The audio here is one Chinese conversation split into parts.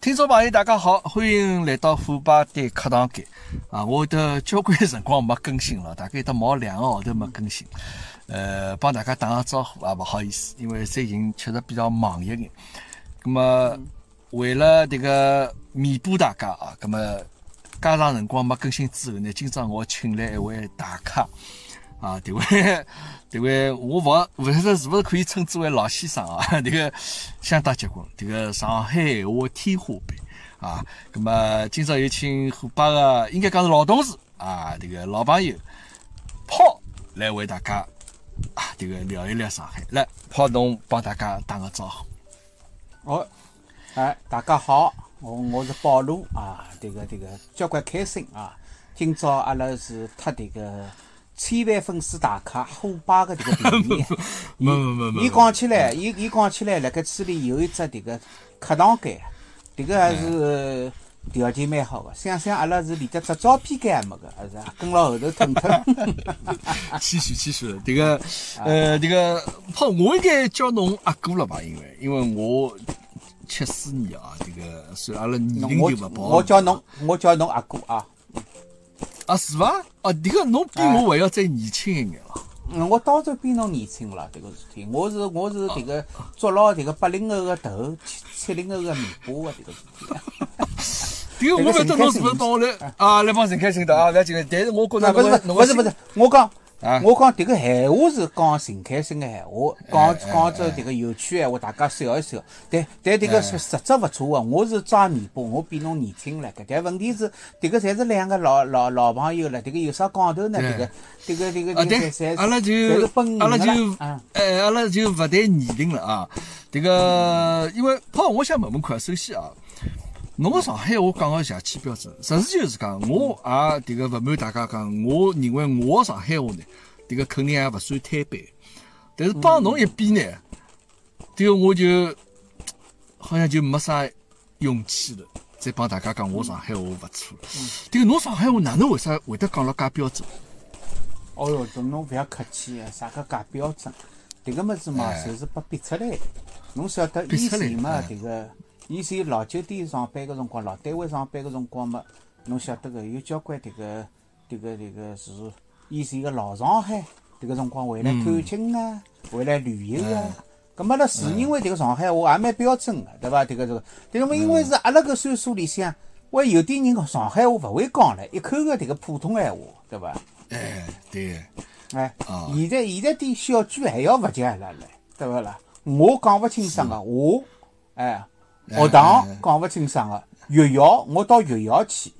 听众朋友，大家好，欢迎来到虎爸的课堂间啊！我的交关辰光没更新了，大概得毛两个号头没更新。呃，帮大家打个招呼啊，不好意思，因为最近确实比较忙一点。那么为了这个弥补大家啊，那么加长辰光没更新之后呢，今朝我请来一位大咖啊，这位这位我勿勿晓得是勿是可以称之为老先生啊？这个相当结棍，这个上海话天花板啊。那么今朝有请虎爸的，应该讲是老同事啊，这个老朋友炮来为大家啊，这个聊一聊上海。来，炮侬帮大家打个招呼。哦，哎，大家好，我我是保罗啊，这个这个交关开心啊。今朝阿拉是特这个千万粉丝大咖虎爸的这个便宜。没没没没。伊讲起来，伊伊讲起来，辣盖村里有一只这个客堂间，这个还是条件蛮好的。想想阿拉是连得只照片间也没个，还是啊跟牢后头腾腾。谦虚谦虚了，这个呃，这个胖，我应该叫侬阿哥了吧？因为因为我七四年啊，这个虽然阿拉年龄我就勿跑，我叫侬，我叫侬阿哥啊。啊是伐？哦，迭个侬比我还要再年轻一眼了。嗯，我当然比侬年轻了，迭个事体。我是我是迭个捉牢迭个八零后个头，七七零后个尾巴个迭个事体。迭个我勿晓得侬是勿是帮我来啊来帮陈开心的啊，勿要紧。但是我觉着那不是侬不是不是，我讲啊我讲这个闲话是讲陈开心的闲话，讲讲着这个有趣闲话，大家笑一笑。但但这个实实质勿错啊，我是抓尾巴，我比侬年轻了。搿但问题是，这个侪是两个老老老朋友了，这个有啥讲头呢？这个这个这个啊，对这个侪，阿拉就阿拉就。哎，阿拉就勿谈年龄了啊。这个，因为好，我想问问看，首先啊，侬个上海话讲个邪气标准，实事求是讲，我也这个勿瞒大家讲，我认为我个上海话呢，这个肯定也勿算摊板，但是帮侬一比呢，迭个我就好像就没啥勇气了。再帮大家讲，我上海话勿错。这个侬上海话哪能为啥会得讲了介标准？哦哟，这侬勿要客气啊，啥个介标准？迭个物事嘛，哎就是被逼出来的。侬晓得以逼出来前嘛哎，迭个以前老酒店上班个辰光，老单位上班个辰光嘛，侬晓得个有交关迭个迭个迭个是以前个老上海迭个辰光回来探亲啊，回来旅游啊。咁么，阿拉自认为迭个上海话也蛮标准个，对伐？迭个这个，但是么因为是阿拉搿岁数里向，我有点人上海话勿会讲唻，一口个迭个普通闲话，对伐？哎，对。哎啊，现在现在点小区还要勿及阿拉唻，对勿啦？我讲勿清爽个我，哎，学堂讲勿清爽个，学校我到学校去，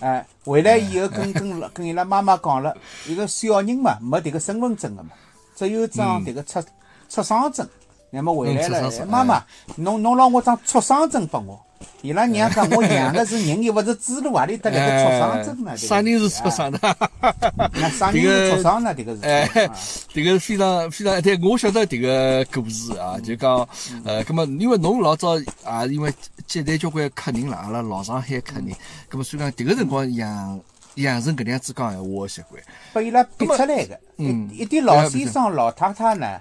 哎，回来以后跟跟跟伊拉妈妈讲了，一个小人嘛没迭个身份证个嘛，只有张迭个出出生证，那么回来了，妈妈，侬侬让我张出生证拨我。伊拉娘讲我养个是人，又勿是猪猡，何里搭来个畜生证呢？哎啥人是畜生呢？那啥人是畜生呢？迭个是。哎啊，这个非常非常，对，我晓得迭个故事啊，就讲，呃，葛么因为侬老早啊，因为接待交关客人啦，阿拉老上海客人，葛么所以讲迭个辰光养养成搿能样子讲闲话个习惯，拨伊拉逼出来个。嗯一一点老先生、老太太呢，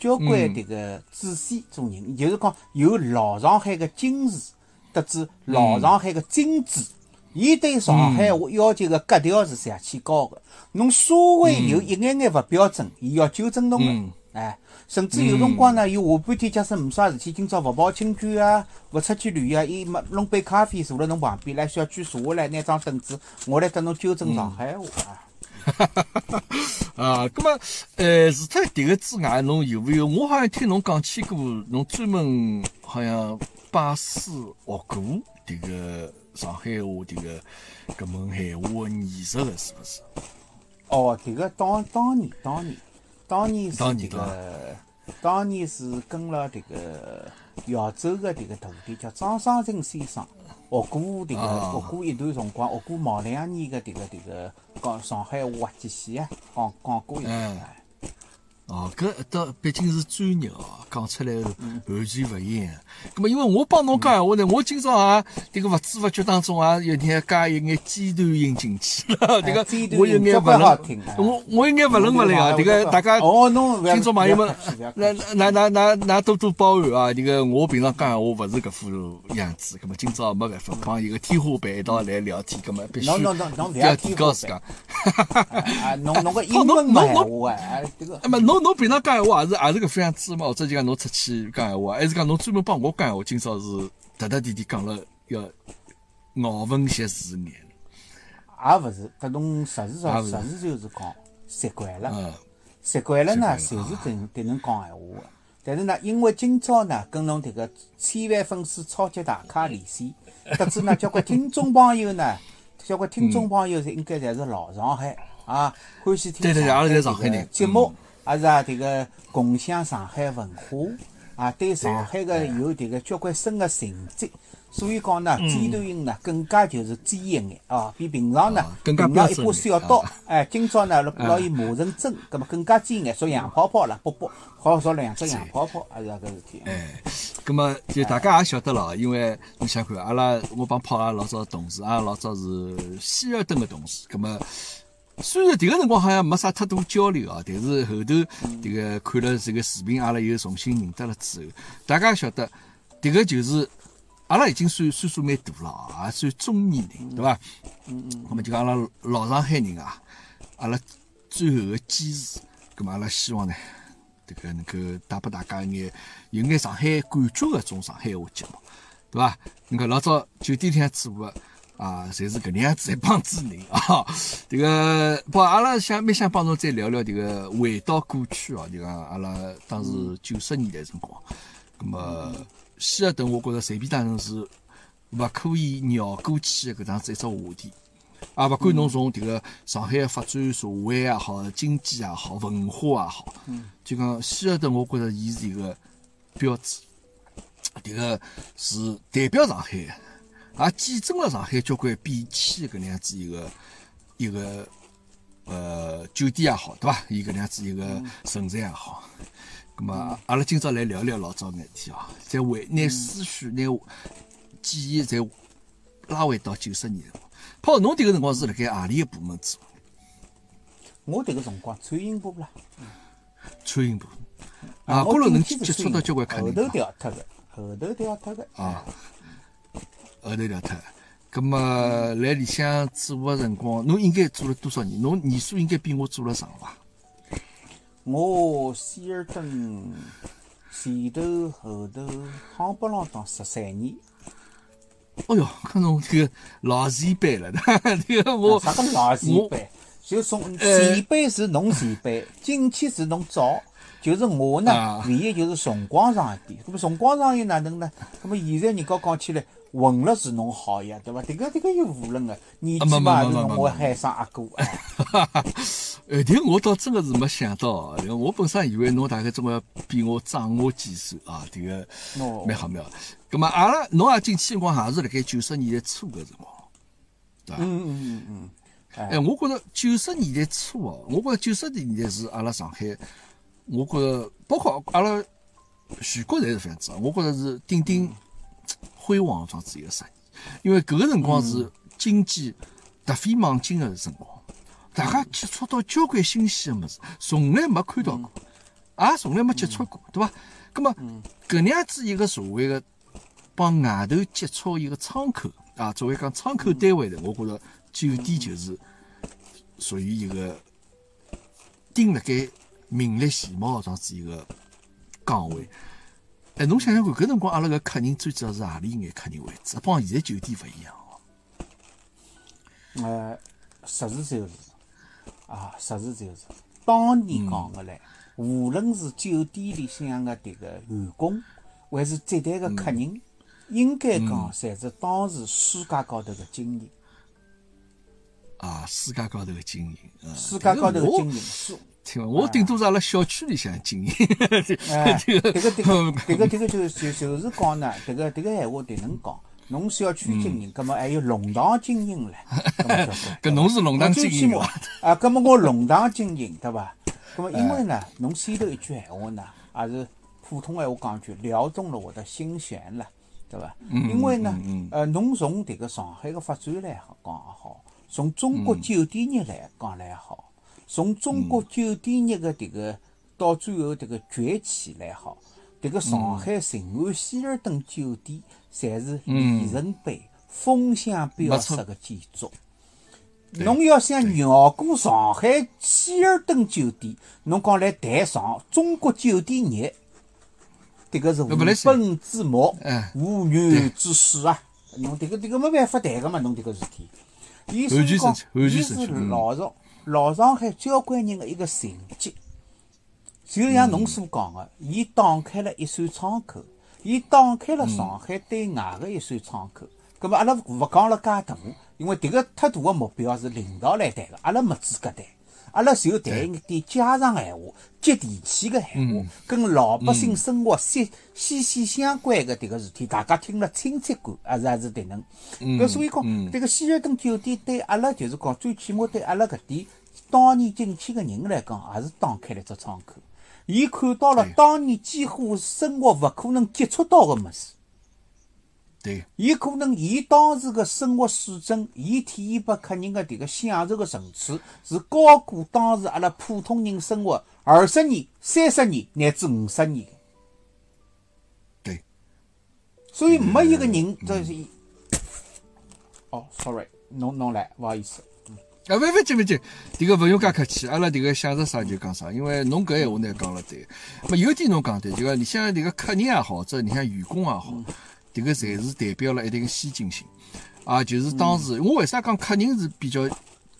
交关迭个仔细做人，就是讲有老上海个精神，得知老上海个精致。伊对上海话要求个格调是邪气高个，侬稍微有一眼眼勿标准，伊要纠正侬嗯个。哎，甚至有辰光呢，伊下半天假使没啥事体，今朝勿跑亲眷啊，勿出去旅游啊，伊没弄杯咖啡坐辣侬旁边，来小区坐下来，拿张凳子，我来跟侬纠正上海话啊。啊，那么呃，除脱迭个之外，侬有没有？我好像听侬讲起过，侬专门好像拜师学过迭个上海话迭个搿门闲话个艺术个，是不是？哦，迭个当当年当年当年是迭当然对伐个，当年是跟了迭个扬州个迭个徒弟叫张双成先生学过迭个啊学过一段辰光，学过毛两年个迭个迭个讲上海话滑稽戏啊，讲讲过一段。哦，搿倒毕竟是专业哦，讲出来完全勿一样。咁么，因为我帮侬讲闲话呢，我今朝也迭个勿知勿觉当中也有点加一眼尖端音进去了。迭个我有眼勿能，我我有眼勿伦勿类啊。迭个大家哦，侬听众朋友们，那那那那那多多包涵啊。迭个我平常讲闲话勿是搿副样子，咁么今朝没办法帮一个天花板一道来聊天，咁么必须要提高自家。啊，侬侬个 英文闲话啊，迭个。么侬。侬平常讲闲话也是也是个非常自或者就讲侬出去讲闲话，还是讲侬专门帮我讲闲话？今朝是特特地地讲了要咬文嚼字眼。也勿是，搿侬实事上实事就是讲习惯了，习惯了呢，就是得得能讲闲话个。但是呢，因为今朝呢，跟侬迭个千万粉丝超级大咖连线，得知呢，交关听众朋友呢，交关听众朋友应该侪是老上海啊，欢喜听上海人节目。也是啊，迭个共享上海文化啊，对上海个有迭个交关深个情结，所以讲呢，尖端音呢更加就是尖一眼啊，比平常呢更加一把小刀，哎，今朝呢拿伊磨成针，葛么更加尖眼，说洋泡泡了，啵啵，好说两只洋泡泡，也是搿事体。哎，葛么就大家也晓得了，因为你想看，阿拉我帮泡阿拉老早同事，阿拉老早是希尔顿个同事，葛末。虽然迭个辰光好像没啥太多交流啊，但是后头迭个看了这个视频，阿拉又重新认得了之后，大家晓得迭个就是阿拉已经算岁数蛮大了啊，也算中年人，对伐？嗯嗯。那么就讲阿拉老上海人啊，阿拉最后个坚持，咁么阿拉希望呢，迭个能够带拨大家一眼有眼上海感觉个种上海话节目，对伐？你看老早酒店里向做个。啊，侪是搿能样子一帮子人啊！迭个不，阿拉想蛮想帮侬再聊聊迭个回到过去哦，就讲阿拉当时九十年代辰光，葛么希尔顿，我觉着随便当成是勿可以绕过去的搿样子一只话题啊！勿管侬从迭个上海的发展社会也好，经济也好，文化也好，嗯就讲希尔顿，我觉着伊是一个标志，迭个是代表上海的。也见证了上海交关变迁搿能样子一个一个呃酒店也好，对伐？伊搿能样子一个存在也好。咁么，阿拉今朝来聊聊老早眼事体哦，再回拿思绪、拿记忆再拉回到九十年。跑，侬迭个辰光是辣盖何里个部门做？我迭个辰光餐饮部啦。餐饮部。啊，高头能接触到交关客人。后头调脱个，后头调脱个。啊。后头了脱，葛么来里向做个辰光，侬应该做了多少年？侬年数应该比我做了长伐？我希尔顿前头后头夯不啷当十三年。哦哟，看侬这个老前辈了，这个我啥个老前辈？就从前辈是侬前辈，进去是侬早。就是我呢，唯一就是辰光长一点。那么辰光长又哪能呢？那么现在人家讲起来。混了是侬好呀，对伐？迭个迭个又无论个，年纪嘛是侬我海上阿哥。哎，迭我倒真个是没想到，我本身以为侬大概总归比我长我几岁啊，迭个蛮好妙。咁么阿拉侬也进去辰光也是辣盖九十年代初个辰光，对伐？嗯嗯嗯嗯。哎，我觉着九十年代初哦，我觉着九十年代是阿拉上海，我觉着包括阿拉全国侪是这样子，我觉着是顶顶。辉煌的样子一个十年，因为搿个辰光是经济突飞猛进的辰光，大家接触到交关新鲜的物事，从来没看到过，也从来没接触过，对伐？葛么搿能样子一个社会个帮外头接触一个窗口啊，作为讲窗口单位的，我觉着酒店就是属于一个顶辣盖名列前茅这样子一个岗位。哎，侬想想看，搿辰光阿拉个客人最主要是何里眼客人为主？帮现在酒店勿一样哦。呃，实事求是啊，实事求是。当年讲个唻，无论是酒店里向个迭个员工，还是接待个客人，应该讲侪是当时世界高头个精英。啊，世界高头个精英，世界高头个精英。听我顶多是阿拉小区里向经营。哎，这个这个这个 这个就就就是讲呢，这个这个闲话迭能讲？侬小区经营，葛末还有弄堂经营唻。搿 侬是弄堂经营啊？葛末我弄堂经营，对伐？咁么因为呢，侬先头一句闲话呢，也是普通闲话讲句，撩动了我的心弦了，对伐？因为呢，呃，侬从迭个上海个发展来讲也好，从中国酒店业来讲来也好，从中国酒店业的迭个到最后迭个崛起来好，迭个上海静安希尔顿酒店，侪是里程碑、风向标式个建筑。侬要想绕过上海希尔顿酒店，侬讲来谈上中国酒店业，迭个是无本之木，无源之水啊！侬迭个迭个没办法谈个嘛，侬迭个事体。伊是讲，伊是老上老上海交关人的一个成绩。就像侬所讲的，伊打开了一扇窗口，伊打开了上海对外的一扇窗口。葛末阿拉勿讲了介大。因为迭个太大的目标是领导来谈个，阿拉没资格谈。阿拉就谈一点家常闲话、接地气个闲话，跟老百姓生活息息息相关个迭个事体，大家听了亲切感，还是还是迭能。搿所以讲，迭个希尔顿酒店对阿拉就是讲，最起码对阿拉搿点当年进去个人来讲，也是打开了只窗口。伊看到了当年几乎生活勿可能接触到个物事。对，伊可能伊当时个生活水准，伊体现拨客人个迭个享受个层次，是高过当时阿拉普通人生活二十年、三十年乃至五十年。对，所以没一个人这是。哦，sorry，侬侬来，勿好意思。啊，勿勿急勿急，迭个勿用介客气，阿拉迭个想着啥就讲啥，因为侬搿闲话呢讲了对，没有点侬讲对，就讲你像迭个客人也好，者你像员工也好。迭个侪是代表了一定个先进性，啊，就是当时我为啥讲客人是比较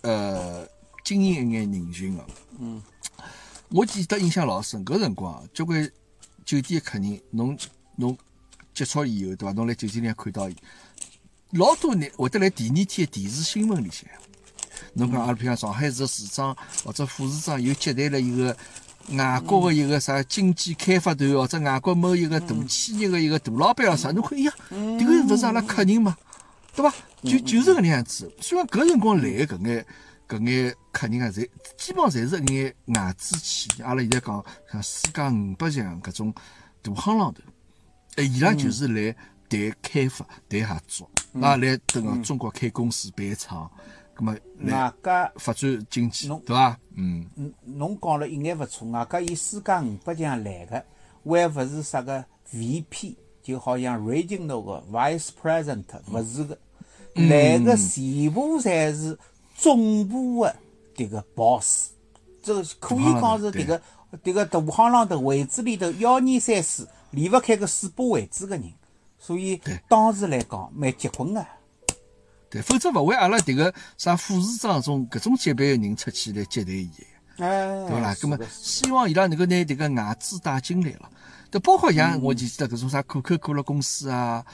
呃经验一眼人群个？嗯，我记得印象老深，搿辰光交关酒店客人，侬侬接触以后对伐？侬来酒店里看到伊，老多人会得来第二天电视新闻里向，侬讲阿拉譬如上海市市长或者副市长又接待了一个。外国个一个啥经济开发团，或者外国某一个大企业个一个大老板啥，侬看，哎呀，迭个勿是阿拉客人嘛，对伐？就就是搿能样子。虽然搿辰光来搿眼搿眼客人啊，侪基本上侪是一眼外资企业，阿拉现在讲像世界五百强搿种大行浪头，哎，伊拉就是来谈开发、谈合作，啊，来等中国开公司办厂。么外加发展经济，对伐？嗯，侬讲了一眼勿错。外加以世界五百强来个，还勿是啥个 VP，就好像 regional 个 vice president，勿是个，来个全部侪是总部个迭个 boss。这可以讲是迭个迭个大行浪头位置里头幺二三四离勿开个四把位置个人，所以当时来讲蛮结棍个。对，否则勿会阿拉迭个啥副市长种搿种级别个人出去来接待伊，哎，对伐啦？葛么希望伊拉能够拿迭个外资带进来了，都包括像我记得搿种啥可口可乐公司啊，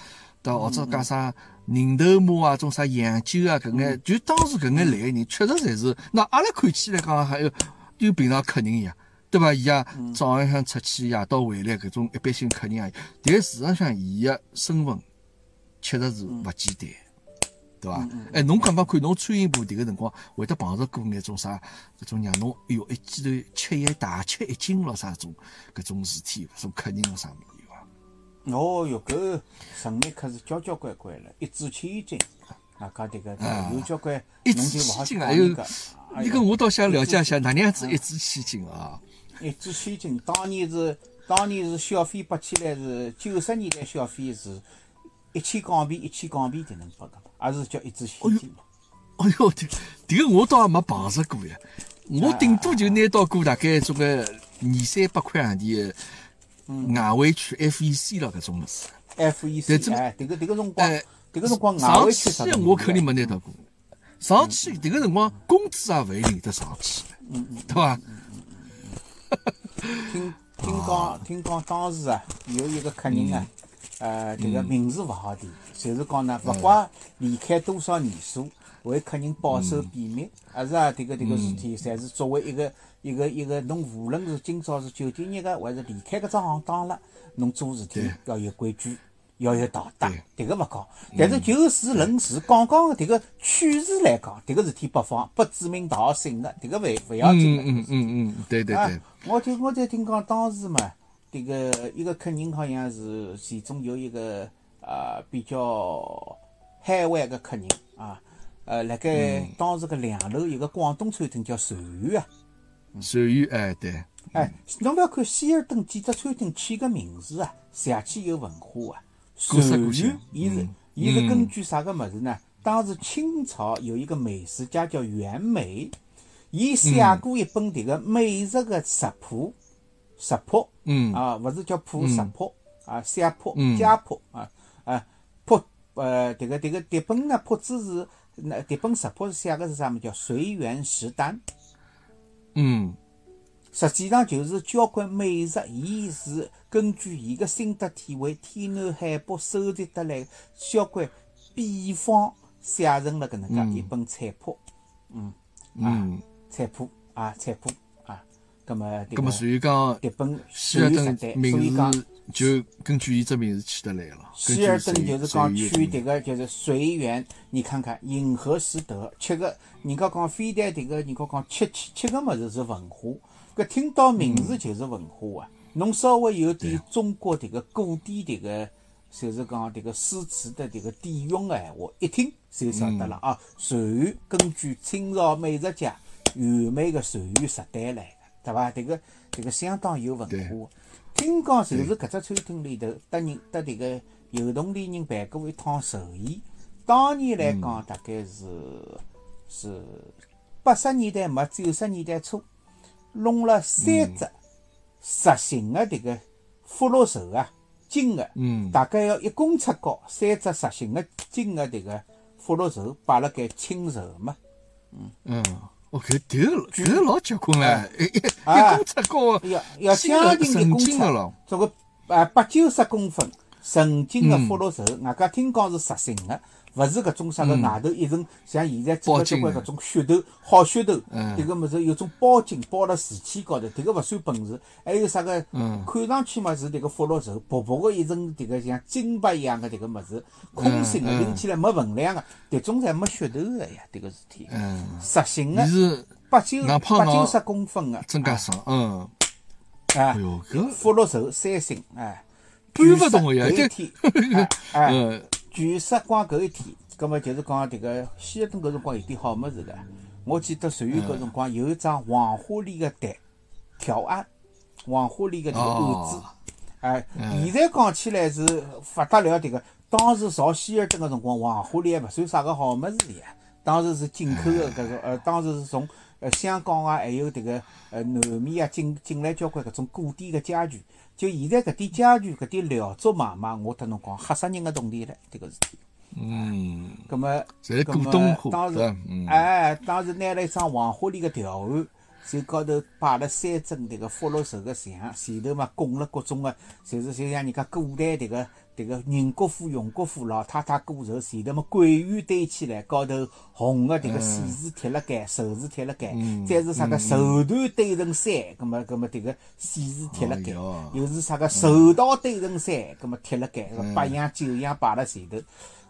到或者讲啥人头马啊，种啥洋酒啊，搿眼就当时搿眼来个人，确实侪是，那阿拉看起来讲还有就平常客人一样，对伐？伊啊早浪向出去，夜到回来，搿种一般性客人也有，但事实上伊个身份确实是勿简单。对伐？哎，侬刚刚看侬餐饮部迭个辰光，会得碰着过眼种啥？搿种让侬哎哟一记头吃一大吃一惊咯啥种？搿种事体，种客人咯啥物事有伐？哦哟，搿生意可是交交关关了，一掷千金。啊，讲迭个有交关，一掷千金啊！有，你跟我倒想了解一下，哪能样子一掷千金啊？一掷千金，当年是当年是消费拨起来是九十年代消费是一千港币，一千港币才能拨个。也是叫一支千金嘛？哎哟，这这个我倒也没碰着过呀。我顶多就拿到过大概做个二三百块洋钿的外汇区 FEC 了，搿种物事。FEC，哎，这个这个辰光，这个辰光外汇区我肯定没拿到过。上去这个辰光工资也勿一定得上去，嗯嗯，对伐？听听讲听讲当时啊，有一个客人啊。呃，这个名字勿好提，就是讲呢，勿怪离开多少年数，为客人保守秘密，还是啊，这个这个事体，侪是作为一个一个一个，侬无论是今朝是酒店业个，还是离开搿只行当了，侬做事体要有规矩，要有道德，迭个勿讲。但是就事论事，讲讲迭个趣事来讲，迭个事体不妨不指名道姓个，迭个勿勿要紧个。嗯嗯嗯嗯，对对啊对，，我就我就听讲当时嘛，迭个一个客人好像是其中有一个呃比较海外个客人啊，呃，辣盖当时个两楼有个广东餐厅叫寿园啊，属于哎对，哎，侬勿要看希尔顿几只餐厅起个名字啊，邪气有文化啊。寿园，伊是嗯。伊是根据啥个物事呢？当时清朝有一个美食家叫袁枚，伊写过一本迭个美食个食谱，食谱。嗯。啊，勿是叫谱食谱啊，写谱嗯。家谱啊啊谱呃，迭个迭个迭本呢谱子是那迭本食谱写个是啥么？叫随园食单。嗯。实际上就是交关美食，伊是根据伊个心得体会，天南海北收集得来交关秘方，写成了搿能介一本菜谱，嗯。啊，菜谱啊，菜谱。啊。葛么迭葛么所以讲迭本希尔顿名以讲字就根据伊只名字起得来了。希尔顿就是讲取迭个就是随缘，你看看饮和食得，吃个人家讲非但迭个人家讲吃吃吃个物事是文化，搿听到名字就是文化啊。侬稍微有点中国迭个古典迭个，就是讲迭个诗词的迭个底蕴个闲话，一听就晓得了啊。随缘根据清朝美食家完美个随缘食单来个，对伐？迭个迭个相当有文对。化。听讲就是搿只餐厅里头得人得迭个有同里人办过一趟寿宴，当年来讲大概是是八十年代末九十年代初，弄了三只实心的迭个福禄寿啊，金的，嗯。大概要一公尺高，三只实心的金的迭个福禄寿摆辣盖青寿嘛。嗯。嗯，哦，搿迭个搿个老结棍唻，一公尺高的，要要将近一公尺。个咯，总个啊八九十公分纯金的福禄寿，外加听讲是实心的，勿是搿种啥个外头一层像现在做了交关搿种噱头好噱头，迭个物事有种包金包辣瓷器高头，迭个勿算本事。还有啥个看上去嘛是迭个福禄寿，薄薄个一层迭个像金箔一样个迭个物事，空心的，拎起来没分量个，迭种侪没噱头个呀，迭个事体。嗯，实心个是八九十公分个，真介爽，嗯，啊哎哟，搿。福禄寿三星，哎，搬勿动个呀一天，哎，据说光搿一天，葛末就是讲迭个希尔顿搿辰光有点好物事个。我记得属于搿辰光有一张黄花梨个台条案，黄花梨个迭个案子哦，哎，现在讲起来是勿得了迭个。当时造希尔顿个辰光，黄花梨还勿算啥个好物事呀。当时是进口个搿种，呃，当时是从呃香港啊，还有迭个呃南面啊进进来交关搿种古典个家具。就现在搿点家具、搿点料作买卖，我特侬讲吓死人个动地唻，迭个事体。嗯，葛么，侪是葛么古董货当时哎，当时拿了一张黄花梨个条案，就高头摆了三尊迭个福禄寿个像，前头嘛供了各种个，就是就像人家古代迭个迭个宁国府、永国府老太太过寿，前头嘛桂圆堆起来，高头红个迭个喜字贴辣盖，寿字贴辣盖，再是啥个寿团堆成山，葛么葛么迭个喜字贴辣盖又是啥个寿桃堆成山，葛么贴辣盖，八样九样摆辣前头。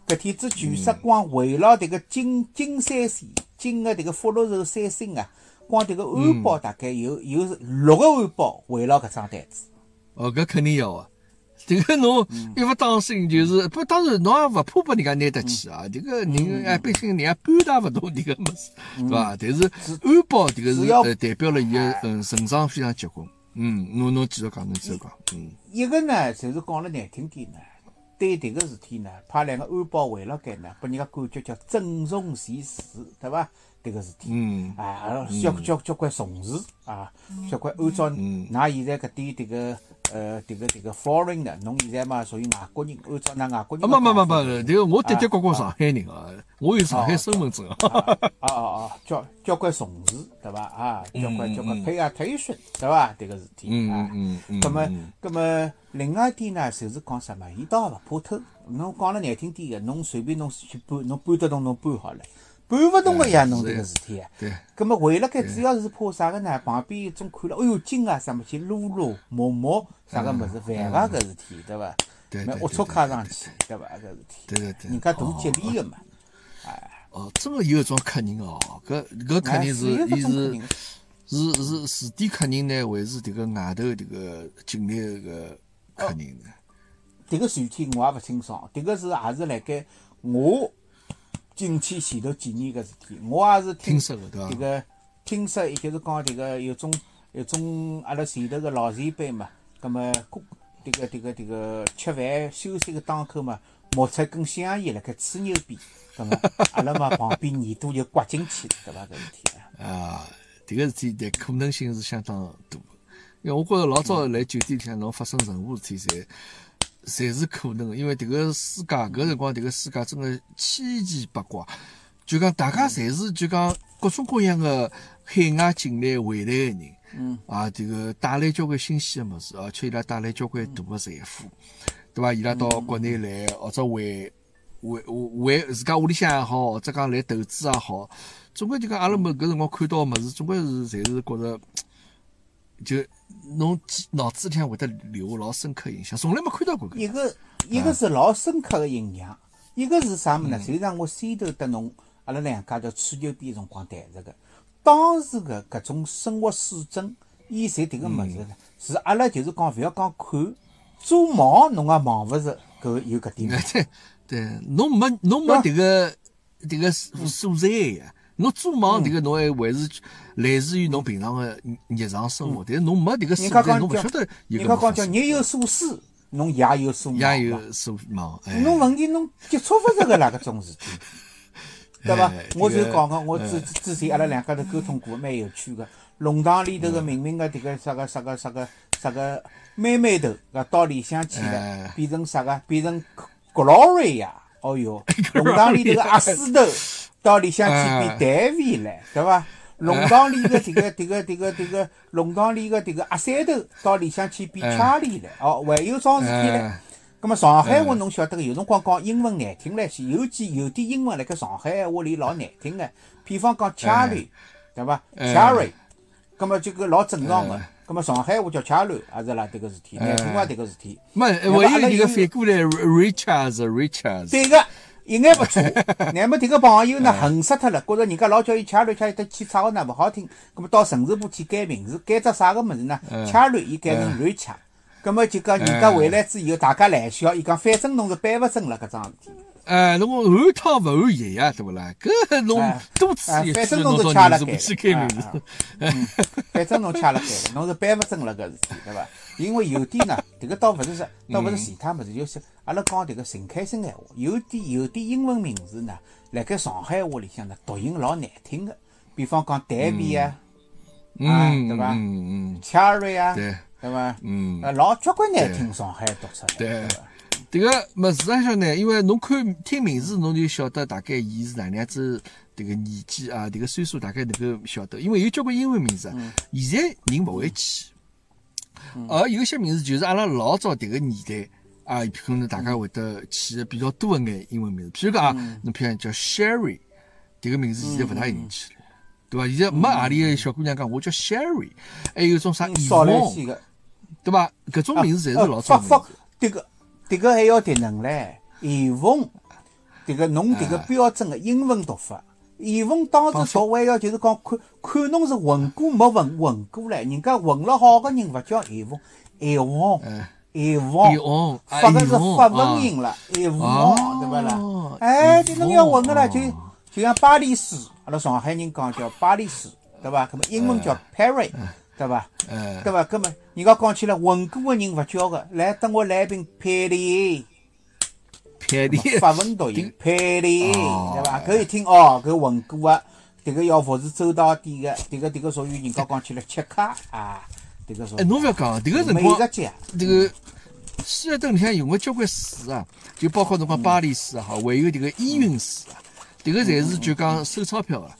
搿天子全说光围绕迭个金金三线，金个迭个福禄寿三星啊，光迭个安保大概有有六个安保围绕搿张台子。哦，搿肯定要啊。这个侬嗯一勿当心，就是不，当然侬也勿怕拨人家拿得起啊。这个嗯人哎，毕竟人家搬带勿动这个物事，对伐？但是安保这个是呃代表了伊个嗯成长非常结棍。嗯，侬侬继续讲，侬继续讲。嗯一个呢，就是讲了难听点呢，对迭个事体呢，派两个安保围辣盖呢，拨人家感觉叫郑重其事，对伐？迭个事体。嗯啊，交交交关重视啊，交关按照嗯㑚现在搿点迭个呃迭个迭个 foreign 的，侬现在嘛属于外国人，按照㑚外国啊，人没没没的讲法没，这个我的的确确上海人啊，我有上海身份证啊。啊啊啊，交交关重视，对伐？啊，交关嗯交关 pay attention，对伐？迭个事体嗯啊。嗯嗯。咁么嗯，咁么，另外一点呢，就是讲什么？伊倒也勿怕偷。侬讲了难听点个，侬随便侬去搬，侬搬得动侬搬好了，搬勿动个呀，侬迭个事体啊。对，咁么围辣盖主要是怕啥个呢？旁边一种看了，哎哟金啊，啥物事撸撸摸摸啥个物事，犯个搿事体，对伐？对对买龌龊卡上去，对伐？搿事体，对对对，人家大吉利个嘛。哦，真个有一种客人哦，搿搿客人是伊是是是是点客人呢，还是迭个外头迭个进来搿个客人呢？迭个具体我也勿清爽，迭个是也是辣盖我进去前头几年个事体，我也是听说的对伐迭个听说，也就是讲迭个有种有种阿拉前头个老前辈嘛，葛末过迭个迭个迭个吃饭休息个档口嘛，冒出一根香烟辣盖吹牛逼，葛末阿拉嘛旁边耳朵就刮进去了，对伐？搿事体啊，啊，迭个事体的可能性是相当大，因为我觉着老早来酒店里向侬发生任何事体，侪侪是可能的，因为迭个世界搿辰光迭个世界真个千奇百怪，就讲大家侪是就讲各种各样的海外进来回来的人，嗯，啊，迭个带来交关新鲜的物事，而且伊拉带来交关大的财富，对伐？伊拉到国内来或者回回回自家屋里向也好，或者讲来投资也好，总归就讲阿拉么搿辰光看到个物事，总归是侪是觉着。就侬脑子里向会得留下老深刻印象，从来没看到过搿。一个一个是老深刻的印象，一个是啥物事呢？就让我先头搭侬阿拉两家头吹牛逼辰光谈着个，当时个搿种生活水准，以前迭个物事呢，是阿拉就是讲勿要讲看，做梦侬也梦勿着搿有搿点。对对，侬没侬没迭个迭个素素材呀，侬做梦迭个侬还还是来自于侬平常个日常生活，但是侬没迭个素材，侬勿晓得有人家讲叫日有所思，侬夜有所梦。夜有所望，哎，侬问题侬接触勿着个啦，搿种事体，对伐哎？我就讲个我之之前阿拉两家头沟通过，蛮有趣个。弄堂里头个明明个迭个啥个啥个啥个啥个妹妹头，搿到里向去了哎，变成啥个？变成 Gloria，哦哟，弄堂里头个阿四头到里向去变 David 了，对伐？弄堂里个 迭个迭个迭个迭个弄堂里个迭个阿三头到里向去变 Charlie 了，哦，还有桩事体唻。哎。咁么上海话侬晓得个，有辰光讲英文难听来些，有几有点英文辣盖上海闲话里老难听个，比方讲 Cherry，对伐哎？Cherry，咁么这个老正常个，咁么上海话叫 Cherry，也是啦迭个事体，难听话迭个事体。没还有一个反过来 Richards Richards，对个，一眼勿错。乃末迭个朋友呢，恨死脱了，觉着人家老叫伊 Cherry Cherry，得起唱个呢勿好听，葛末到城市部去改名字，改只啥个物事呢？Cherry 伊改成 Richard。咁么就讲人家回来之后，大家来笑，伊讲反正侬是扳勿正了搿桩事体。哎，侬按汤勿按叶呀，对勿啦？搿侬哎多次反正侬是掐了人事部改去改名字反正侬掐了改了，侬是扳勿正了搿事体，对伐？因为有点呢，迭个倒勿是说，倒勿是其他物事，就是阿拉讲迭个陈开生闲话，有点有点英文名字呢，辣盖上海话里向呢，读音老难听个，比方讲 David 啊、啊嗯，对伐嗯嗯，Cherry 啊，对，对伐？嗯。啊，老交关难听，上海读出来，对。伐？迭个么事实上呢，因为侬看听名字，侬就晓得大概伊是哪能样子迭个年纪啊，迭个岁数大概能够晓得，因为有交关英文名字啊，现在人勿会起，而有些名字就是阿拉老早迭个年代啊，可能大家会得起的比较多一眼英文名字，譬如讲啊，侬譬如叫 Sherry，迭个名字现在勿大有人起了，对伐？现在没阿里个小姑娘讲我叫 Sherry，还有种啥嗯少来 Yvonne，些个。对伐？搿种名字侪是老呃早发发名。迭个迭个还要迭能唻，严凤，迭个侬迭个哎标准个英文读法，严凤当时读还要就是讲看看侬是混过没混混过唻，人家混了好个人勿叫严凤，严凤，严哎凤，哦，发个是发文文音了，严凤，哦对勿啦？哎，这侬要混个啦，就哦就像巴黎斯，阿拉上海人讲叫巴黎斯，对伐？搿么英文叫 Paris，对伐？哎，对伐？搿么人家讲起来混过个人勿叫个，来等我来一瓶佩里，便宜法文读音佩里，哦。对伐？搿一听哦，搿混过个，迭个要服是周到点个，迭个迭个属于人家讲起来吃卡啊，迭个属于哎，侬勿要讲，迭个辰美光食家，迭个希尔顿里向用个交关水啊，就包括侬讲巴黎水也好，还有迭个依云水啊，迭个侪是就讲收钞票个。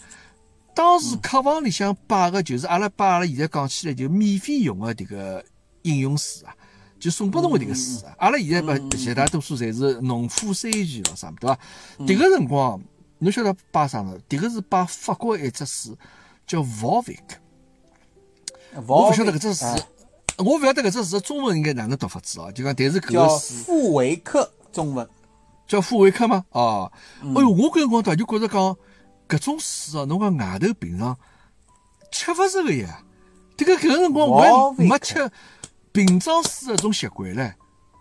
当时客房里向摆个就是阿拉摆阿拉现在讲起来就免费用个迭个饮用水啊，就送拨侬个迭个水啊。阿拉现在勿绝大多数侪是农夫山泉咯啥，对伐？迭个辰光侬晓得摆啥物事？迭个是摆法国一只水叫 Volvic。我我勿晓得搿只水哎我勿晓得搿只字中文应该哪能读法子哦，就讲但是搿叫个书傅维克中文。叫富维克吗？哦，嗯哎哟，我搿辰光突然就觉着讲搿种书哦，侬讲外头平常吃勿着个呀。迭个搿个辰光我还没吃瓶装水搿种习惯唻，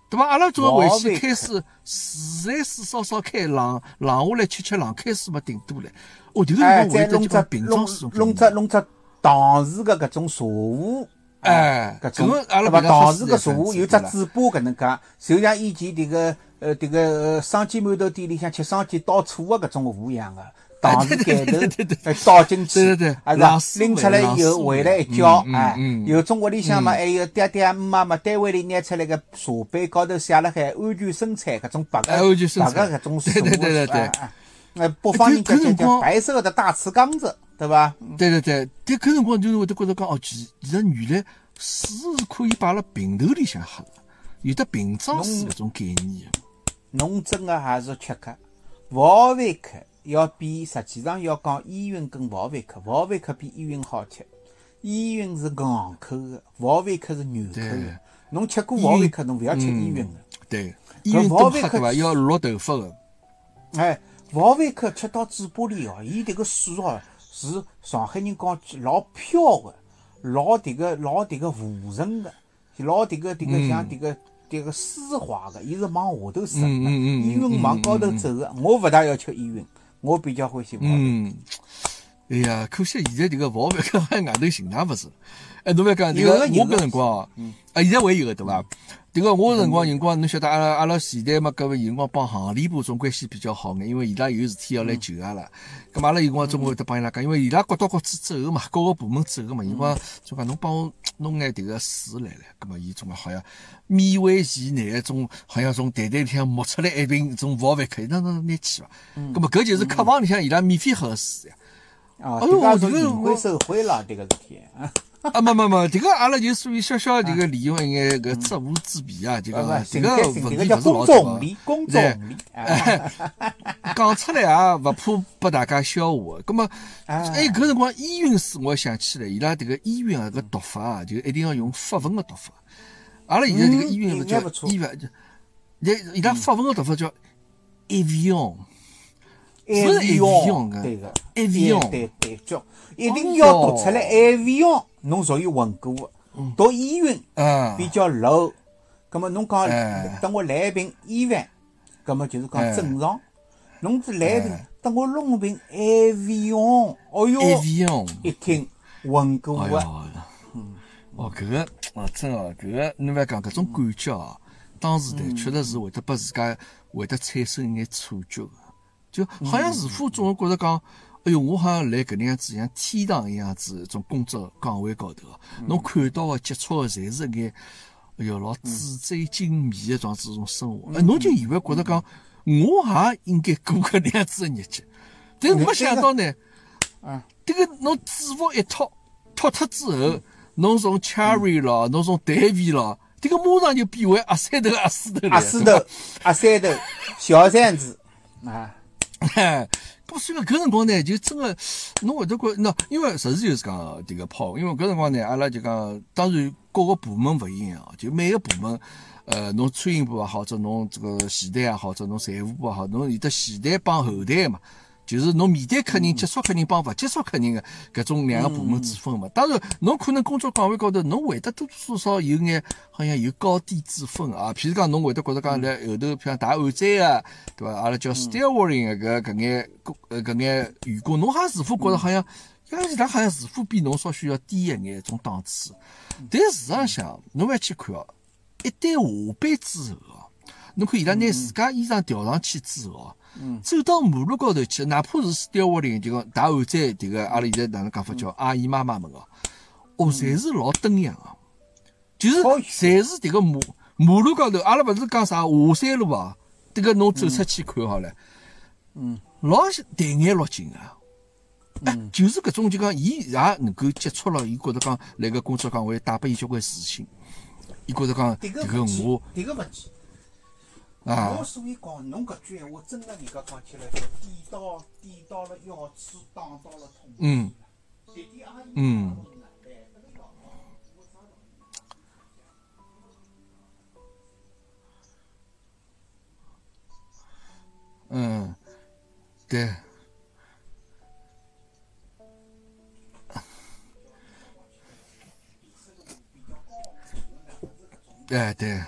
对伐？阿拉总归回去开始，自来水烧烧开，冷冷下来吃吃冷开水嘛，顶多唻。哦，迭个辰哎，光会得再弄只就讲瓶装弄水弄只弄只糖水个搿种茶壶。哎搿种阿拉对伐？平常糖水个茶壶有只嘴巴搿能介，就像以前迭个呃迭个呃生煎馒头店里向吃生煎倒醋个搿种壶一样个。糖水盖头对对对对哎倒进去，对对对。啊是拎出来以后回来一搅，嗯嗯哎嗯，有种屋里向嘛？还有爹爹妈妈单位里拿出来个茶杯高头写了海安全生产搿种白个哎安全生白产个搿种对对对对对。北方人讲叫白色的大瓷缸子，对伐？对对对，但搿辰光就是会得觉着讲哦，其其实原来水是可以摆辣瓶头里向喝的，有得瓶装水搿种概念。的。侬真个还是缺克。沃维克要比实际上要讲依云跟沃维克，沃维克比依云好吃。依云是硬口的，沃维克是软口对的。侬吃过沃维克，侬勿要吃依云的。对，依云沃维克多黑对伐？要落头发的。哎，沃维克吃到嘴巴里哦，伊迭个水哦是上海人讲起老飘的，老迭个老迭个浮沉的，老迭个迭个像迭个迭个丝滑个，伊是往下头渗的，嗯嗯嗯嗯依云往高头走个。我勿大要吃依云，我比较欢喜沃维克。嗯，哎呀，可惜现在这个沃维克好像外头寻常勿是。哎，侬勿要讲迭个，我搿辰光哦，啊，现在还有个对伐？迭个我辰光辰光，侬晓得阿拉阿拉前台嘛，搿个有辰光帮行李部总关系比较好眼，因为伊拉有事体要来求阿拉。咁嘛阿拉有辰光总归会得帮伊拉讲，因为伊拉各到各处走嘛，各个部门走个嘛，有辰光就讲侬帮我弄眼迭个水来了，咁么伊总归好像勉为其难，种好像从袋袋里向摸出来一瓶种沃维克，那那拿去伐？咁么搿就是客房里向伊拉免费喝个水呀。哦，哎呦迭个是这个我隐晦受贿了，迭个事体。没没没，这个阿拉就属于小小这个利用一眼搿职务之便啊，就讲勿勿，迭个心态性，问迭个叫公题勿是老大个众利，公众对利。哎 讲出来啊勿怕拨大家笑话。葛么，哎哎，搿辰光医院使，我想起来，伊拉迭个医院啊，搿读法啊，就一定要用法文个读法。阿拉现在迭个医院勿叫医院，就伊伊拉法文个读法叫 avion。是 avion，avion 对个 avion 对对对，叫一定要读出来 avion，侬属于混过的。读依云啊，比较 low，葛么侬讲哎等我来一瓶依云，葛么就是讲哎正常。侬只来一瓶哎，等我弄一瓶 avion，哦哟，avion。一听混过的，哦，搿个哦，真哦，搿个侬勿要讲搿种感觉哦，当时的确实是会得拨自家会得产生一眼错觉个，就好像似乎总是觉着讲，哎哟，我好像来搿能样子像天堂一样子，种工作岗位高头哦，侬看到个接触个侪是一眼，哎哟，老纸醉金迷的这样子种生活，哎，侬就以为觉着讲，我也应该过搿能样子的日脚，但是没想到呢。嗯，迭个侬制服一脱脱脱之后，侬从 Cherry 咯，侬从 David 咯，迭个马上就变为阿三头阿四头了。阿四头，阿三头，小三子，啊，哎，咁所以讲搿辰光呢，就真个侬会得觉，喏，因为实事求是讲迭个炮，因为搿辰光呢，阿拉就讲，当然各个部门勿一样，就每个部门，呃，侬餐饮部也好，或者侬这个前台也好，或者侬财务部也好，侬有的前台帮后台嘛。就是侬面对客人、接触客人帮勿接触客人个搿种两个部门之分嘛。当然，侬可能工作岗位高头，侬会得多多少少有眼好像有高低之分啊。譬如讲，侬会得觉着讲来后头，譬如讲打碗斋个，对伐？阿拉叫 stewarding 个搿搿眼工呃搿眼员工，侬还似乎觉着好像，因为伊拉好像似乎比侬稍许要低一眼种档次。但事实上想，侬要去看哦，一旦下班之后哦，侬看伊拉拿自家衣裳调上去之后哦。走到马路高头去，哪怕是 stewarding，就讲打碗仔迭个，阿拉现在哪能讲法叫阿姨妈妈们哦，哦，侪是老登样个，就是哦侪是迭个马马路高头，阿拉勿是讲啥华山路啊，迭个侬走出去看好了，嗯，老淡眼落劲个。哎，就是搿种就讲，伊也能够接触了，伊觉着讲，辣个工作岗位带拨伊交关自信，伊觉着讲，迭迭个我，迭个勿记。啊啊我所以讲，侬搿句闲话，真的，人家讲起来是点到点到了要害，打到了痛点。嗯。嗯。嗯，对。哎对。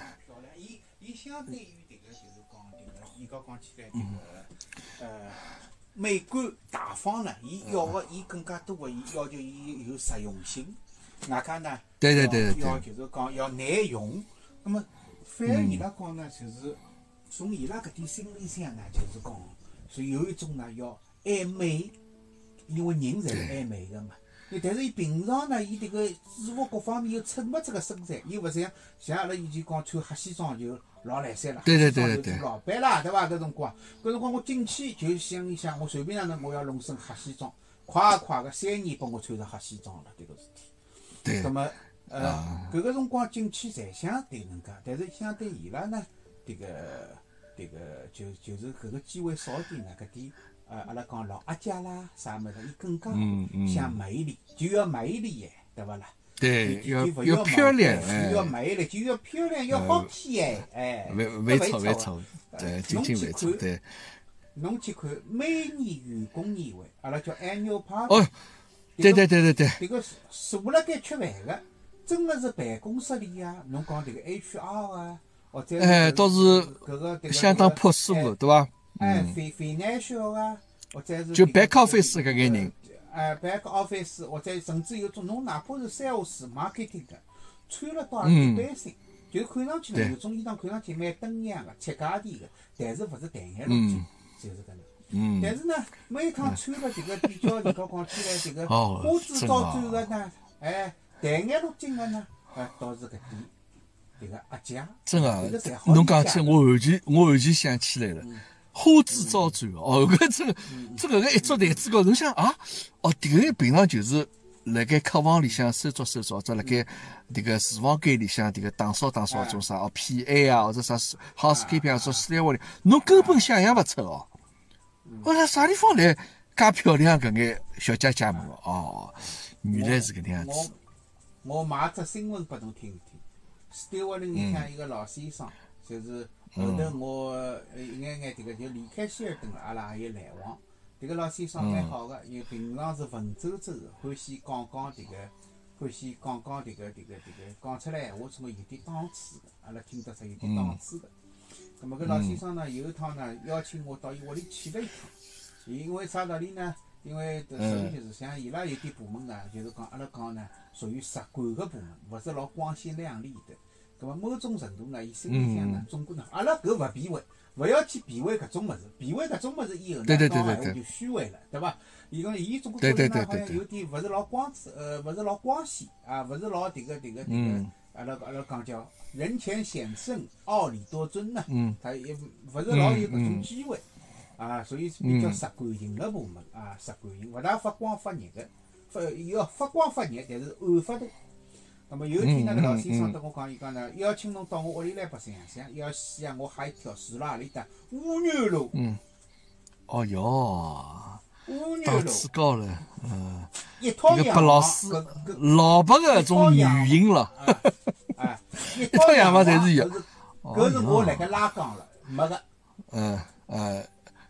迭个，严格讲起来，迭个呃美观大方呢，伊要个伊更加多个，伊要求伊有实用性。外加呢，对对对对要要就是讲要耐用。那么反而伊拉讲呢，就是从伊拉搿点心理上呢，就是讲是有一种呢要爱美，因为人侪是爱美的嘛。但是伊平常呢，伊迭个制服各方面又衬勿这个身材，又勿像像阿拉以前讲穿黑西装就老来三了，对对对对对老板啦，对伐？搿辰光，搿辰光我进去就想一想，我随便哪能我要弄身黑西装，快快个三年拨我穿上黑西装了，迭个事体。对那，么，呃，搿个辰光进去侪想迭能介，但是相对伊拉呢，迭个迭个就就是搿个机会少点呢，搿点呃，阿拉讲老阿姐啦啥物事，伊更加想美丽，就要美丽哎，对勿啦？对，要就就勿要漂亮，美就要哎，美丽，就要漂亮，要好看哎，哎，没搿没错没错，对，仅仅没错，对，侬去看每年员工年会，阿拉叫 annual party。哦，对对对对对，迭个坐辣盖吃饭个，真个是办公室里呀，侬讲迭个 HR 啊，或者哎倒是搿个相当朴素的，对伐？哎，fin financial 啊，或者是就 back office 搿眼人，哎，back office 或者甚至有种侬哪怕是 sales marketing 个，穿了倒嗯。也一般性，就看上去呢有种衣裳看上去蛮登样的、七价钿个，但是勿是淡眼路嗯。径，就是搿能。嗯，但是呢，每趟穿了这个比较人家讲起来这个哦花枝招展真个呢，哎，淡眼路径个呢，哎，倒是搿点这个阿姐，真搿个个侪好，侬讲起我完全我完全想起来了。花枝招展哦，搿这个这个搿一桌台子高头，侬想啊，哦，迭个平常就是辣盖客房里向收桌收桌，或者辣盖迭个厨房间里向迭个打扫打扫种啥哦 PA 啊，或者啥 housekeeping 啊，做私立屋里，侬根本想象勿出哦。我说啥地方来？介漂亮搿眼小姐姐们哦？哦，原来是搿能样子。我我买只新闻拨侬听一听。Stewarding 里向一个老先生，就是后头我呃一眼眼迭个就离开希尔顿了，阿拉也有来往。迭个老先生蛮好个，因为平常是文绉绉个，欢喜讲讲迭个，欢喜讲讲迭个迭个迭个，讲出来闲话总归有点档次个，阿拉听得出有点档次个。咁么搿老先生呢，有一趟呢邀请我到伊屋里去了一趟。因为啥道理呢？因为首先就是像伊拉有点部门呢，就是讲阿拉讲呢，属于实管个部门，勿是老光鲜亮丽的。咁么某种程度呢，伊心里向呢，总归呢，阿拉搿勿避讳，勿要去避讳搿种物事，避讳搿种物事以后呢，对对对讲闲对对话就虚伪了，对伐？伊讲伊总归对觉得呢，好像有点勿是老光子，呃，勿是老光鲜啊，勿是老迭个迭个迭个嗯，阿拉阿拉讲叫人前显圣，傲里多尊呐。嗯，他也勿是老有搿种嗯机会啊，所以是比较实干型个部门啊，实干型，勿大发光发热个，发要发光发热，但是暗发大。那么有一天呢，搿老先生跟我讲，伊讲呢，邀请侬到我屋里来白相相，要死啊！我吓一跳，住辣何里搭？乌牛路，嗯，哦哟，乌牛路，档次高了，嗯。一套洋老师老白个种女型了，啊，一套洋洋房房侪是有搿是我辣盖拉杠了，没个。嗯呃，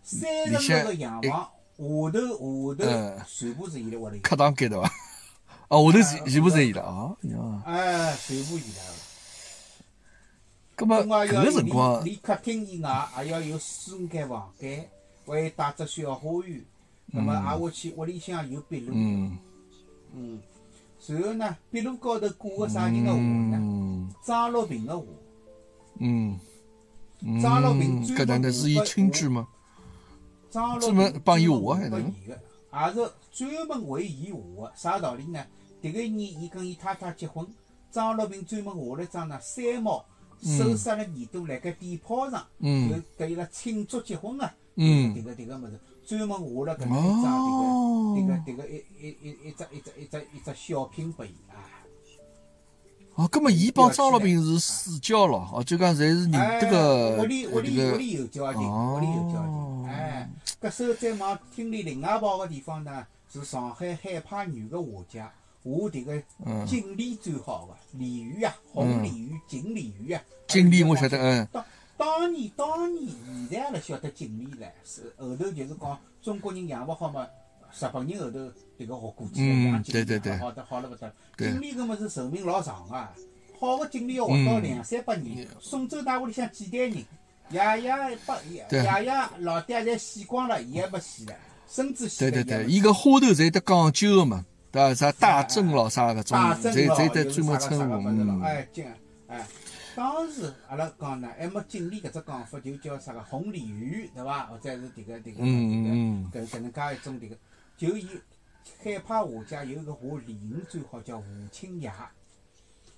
三十六个洋房，下头下头嗯全部是伊拉屋里。客堂间对伐？哦，下头全全部侪伊拉哦哟。哎，全部伊拉个。葛么搿个辰光离，客厅以外，还要有四五间房间，还有带只小花园。那么挨下去屋里向有壁炉，嗯嗯，然后呢，壁炉高头挂个啥人个画呢？嗯张六平个画，嗯嗯，张六平专搿哪门能是伊亲眷吗？张六专门帮伊画还能拨伊个，也是专门为伊画个。啥道理呢？迭个年伊跟伊太太结婚，张六平专门画了一张呢三毛手杀了耳朵，辣盖鞭炮上，嗯就跟伊拉庆祝结婚啊。嗯迭个迭个物事，专门画了搿能一张哦迭个迭个迭个一一一一只一只一只一只小品拨伊啊。哦，葛么伊帮张老平是私交咯，哦，就讲侪是认哎，得个屋里屋里这个屋里有交情，哦屋里有交情。哎，搿首再往厅里另外跑个地方呢，是上海海派女个画家，画迭个嗯锦鲤最好个鲤鱼啊，红鲤鱼、锦鲤鱼啊。锦鲤我晓得嗯当当年当年，现在阿拉晓得锦鲤唻，是后头就是讲中国人养勿好嘛，日本人后头迭个学过去嗯养锦鲤，对对对好得好了勿得。锦鲤搿物事寿命老长个，好个锦鲤要活到两三百年。宋周大屋里向几代人，爷爷把爷对爷爷老爹侪死光了，伊还没死唻，孙子死了对对对，伊伊个花头侪得讲究个嘛，对伐？啥大正咯，啥搿种，侪侪得专门称呼，哎，金哎，当时阿拉讲呢，还没经历搿只讲法，就叫啥个红鲤鱼，对伐？或者是迭个迭个迭个搿搿能介一种迭个，就以海派画家有一个画鲤鱼最好叫吴清崖，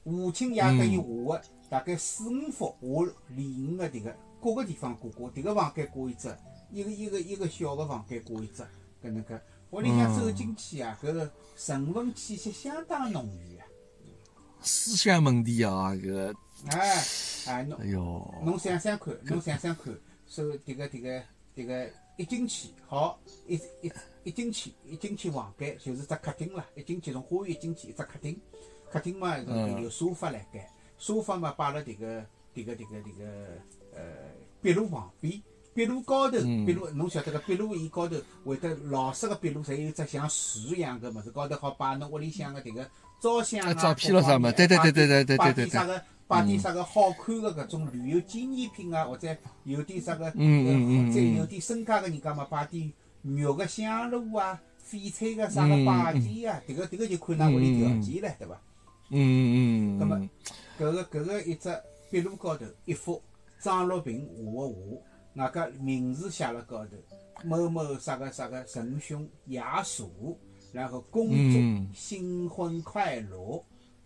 吴清崖搿伊画个大概四五幅画鲤鱼个迭个各个地方挂挂，迭个房间挂一只，一个一个一个小个房间挂一只，搿能介。屋里向走进去啊，搿个人文气息相当浓郁啊！思想问题啊，搿个，哎哎，侬哎哟，侬想想看，侬想想看，说迭个迭个迭个一进去，好一一一进去一进去房间就是只客厅了，一进去从花园一进去一只客厅，客厅嘛有嗯。有沙发辣盖，沙发嘛摆辣迭个迭个迭个迭个呃壁炉旁边。壁炉高头，嗯。壁炉侬晓得个壁炉伊高头会得老式个壁炉，侪有只像树一样个物事，高头好摆侬屋里向个迭个照相啊，啊照片咯啥嘛？各方面对对对对对对摆对对点啥个摆点啥个好看个搿种旅游纪念品啊，或者有点啥个，嗯嗯嗯呃再嗯有点身家个人家嘛，摆点肉个香炉啊，翡翠个啥个摆件啊，迭个迭个就看㑚屋里条件唻，对伐？嗯嗯嗯葛么嗯，搿个搿个一只壁炉高头一幅张乐平画个画，外加名字写辣高头，某某啥个啥个仁兄雅俗，然后恭祝新婚快乐。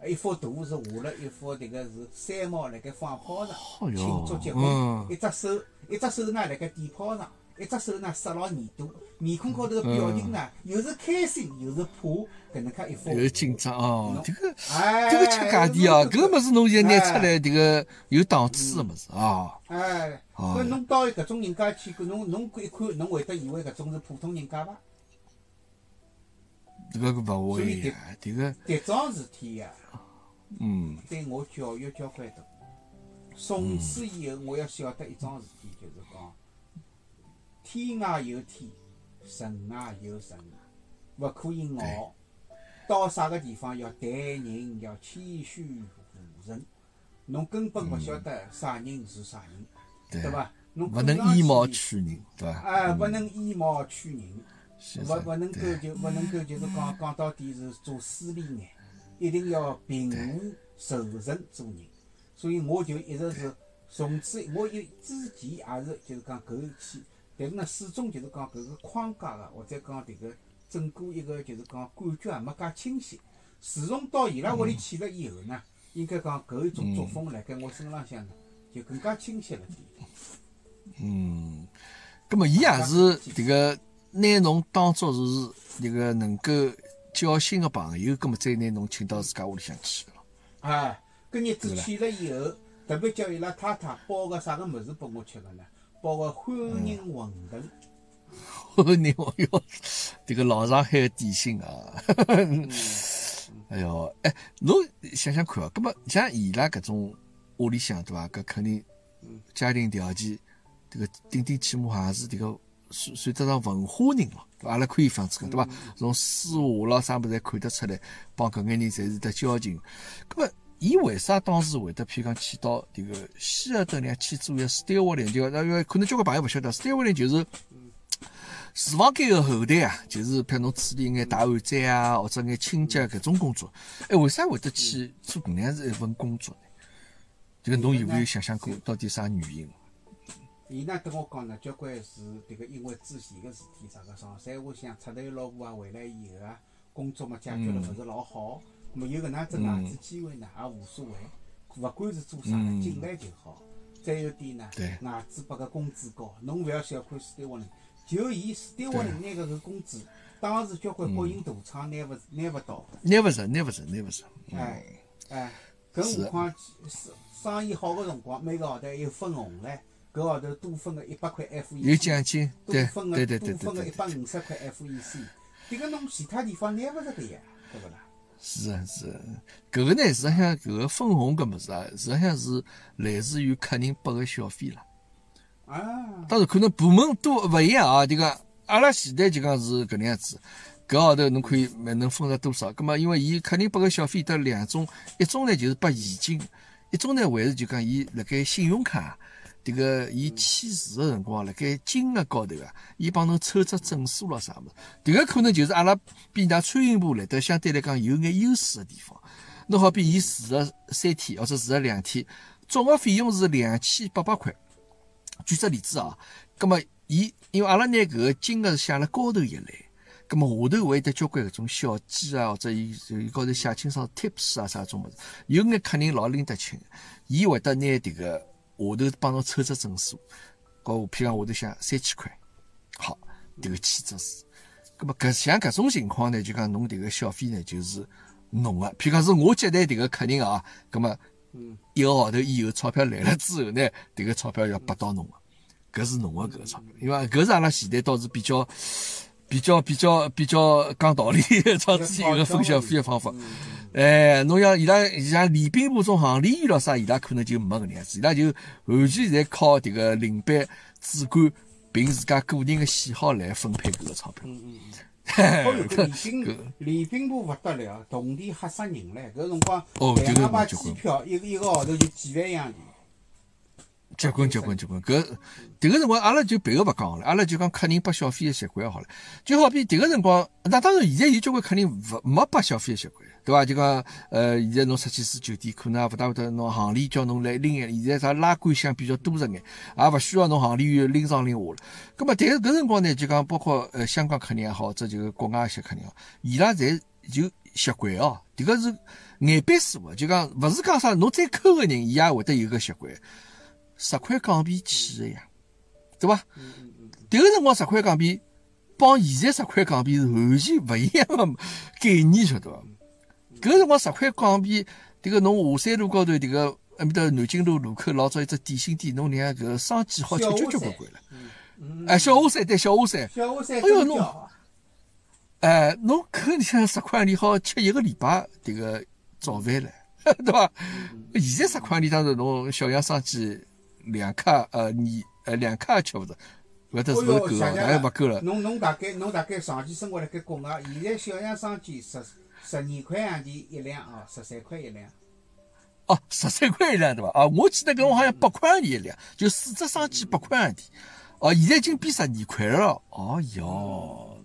一幅图是画了一幅迭个是三毛辣盖放炮仗庆祝结婚，一只手一只手呢辣盖点炮仗，一只手呢塞牢耳朵，面孔高头个表情呢又是开心又是怕，搿能介一幅有紧张哦侬，这个哎，这个吃价钿哦，搿个物事侬现在拿出来，迭个有档次个物事啊，哎，到搿种人家去，搿侬侬一看，侬会得以为搿种是普通人家伐？这个勿会呀，迭个迭桩事体呀，嗯对我教育交关大。从此以后，我要晓得一桩事体，就是讲天外有天，人外有人，勿可以傲。到啥个地方要待人要谦虚服人，侬根本勿晓得啥人是啥人，对对伐？侬勿能以貌取人，对伐？哎，勿能以貌取人。勿勿能够就勿能够就是讲讲到底是做势利眼，一定要平和柔顺做人。所以我就一直是从此，我有之前也是就是讲搿一期，但是呢始终就是讲搿个框架个，或者讲迭个整个一个就是讲感觉也没介清晰。自从到伊拉屋里去了以后呢，应该讲搿一种作风辣盖我身浪向呢，就更加清晰了点。嗯，葛么伊也是迭个拿侬当作是迭个能够交心个朋友，葛么再拿侬请到自家屋里向去了。哎，搿日子去了以后，特别叫伊拉太太包个啥个物事拨我吃个呢？包个欢迎馄饨。你哦哟，迭个老上海个点心啊！哎哟，哎，侬想想看哦，葛么像伊拉搿种屋里向对伐？搿肯定家庭条件，迭个顶顶起码也是这个算算得上文化人咯，对伐？阿拉可以放这个对伐？从书画咯啥物事侪看得出来，帮搿眼人侪是得交情。搿么，伊为啥当时会得譬如讲去到迭个希尔顿两去做一个史蒂沃林？就因为可能交关朋友勿晓得，史蒂沃林就是。厨房间个后台啊，就是譬如侬处理眼大碗盏啊，或者眼清洁搿种工作。哎，为啥会得去做搿能样子一份工作呢？这个侬有没有想想过到底啥原因？伊呢跟我讲呢，交关是迭个因为之前个事体，啥个上山下乡出头老婆啊回来以后啊，工作嘛解决了勿是老好，没有搿能样子外子机会呢也无所谓，勿管是做啥呢，进来就好。再有点呢对，外资拨个工资高，侬勿要小看史蒂沃林，就伊史蒂沃林拿搿个搿工资，当时交关国营大厂拿勿拿勿到。拿勿着，拿勿着，拿勿着。哎哎，更何况生生意好个辰光，每个号头还有分红唻，搿号头多分个一百块 F 有 E 奖金，多对对分个对对多分个一百五十块 F E C，迭个侬其他地方拿勿着个呀，对勿啦？是啊是啊，搿个呢，实际上搿个分红搿物事啊，实际上是来自于客人拨个小费啦。啊，当然可能部门都勿一样啊，迭个阿拉前台就讲是搿能样子，搿号头侬可以能分着多少？葛末因为伊客人拨个小费得两种，一种呢就是拨现金，一种呢还是就讲伊辣盖信用卡。迭个伊签字个辰光，辣盖金额高头啊，伊帮侬抽只证书咯啥物事，迭个可能就是阿拉比人家餐饮部来得相对来讲有眼优势个地方。侬好比伊住个三天或者住个两天，总个费用是两千八百块。举只例子啊，葛末伊因为阿拉拿搿个金额是写辣高头一栏，葛么下头会得交关搿种小记啊，或者伊伊高头写清爽 tips 啊啥种物事，有眼客人老拎得清，伊会得拿迭个。下头帮侬抽只证书，搞譬如讲下头写三千块，好，迭个签只字。葛么搿像搿种情况呢，就讲侬迭个小费呢就是侬个。譬如讲是我接待迭个客人啊，葛么一个号头以后钞票来了之后呢，迭个钞票要拨到侬个，搿是侬个搿个钞票。因为搿是阿拉现在倒是比较比较比较比较讲道理，超之前一个分小费个方法。哎，侬像伊拉像礼宾部中行李员咯啥，伊拉可能就没搿能样子，伊拉就完全在靠迭个领班主管凭自家个人个喜好来分配搿个钞票。嗯嗯嗯。礼宾礼宾部勿得了，同地吓死人唻！搿辰光两张机票，一个一个号头就几万洋钿。结棍结棍结棍，搿迭个辰光阿拉就别个勿讲了，阿拉就讲客人拨小费个习惯好了。就好比迭个辰光，那当然现在有交关客人勿没拨小费个习惯。对伐？就讲，呃，现在侬出去住酒店，可能也勿大会得侬行李叫侬来拎眼。现在啥拉杆箱比较多着眼，也勿需要侬行李员拎上拎下了。葛末，但是搿辰光呢，就讲包括呃香港客人也好，这就是国外一些客人，伊拉侪就习惯哦。迭个是眼板师傅，就讲勿是讲啥，侬再抠个人，伊也会得有个习惯。十块港币起个呀，对伐？迭个辰光十块港币，帮现在十块港币是完全勿一样个概念，晓得伐？搿辰光十块港币，迭个侬下山路高头迭个埃面搭南京路路口老早一只点心店，侬连搿个生煎好吃交交关关了。哎，小虾山对小虾山。小虾山。哎哟侬，哎，侬搿里向十块钿好吃一个礼拜迭个早饭了，对伐？现在十块钿当然侬小杨生煎两卡呃你呃两卡也吃勿着，搿搭是勿够啊，当然勿够了。侬侬大概侬大概长期生活辣盖国外，现在小杨生煎十。十二块洋钿一两哦，十三块一两。哦，十三块一两对伐？哦，我记得搿我好像八块洋钿一两，就四只生鸡八块洋钿。哦，现在已经变十二块了。哦哟，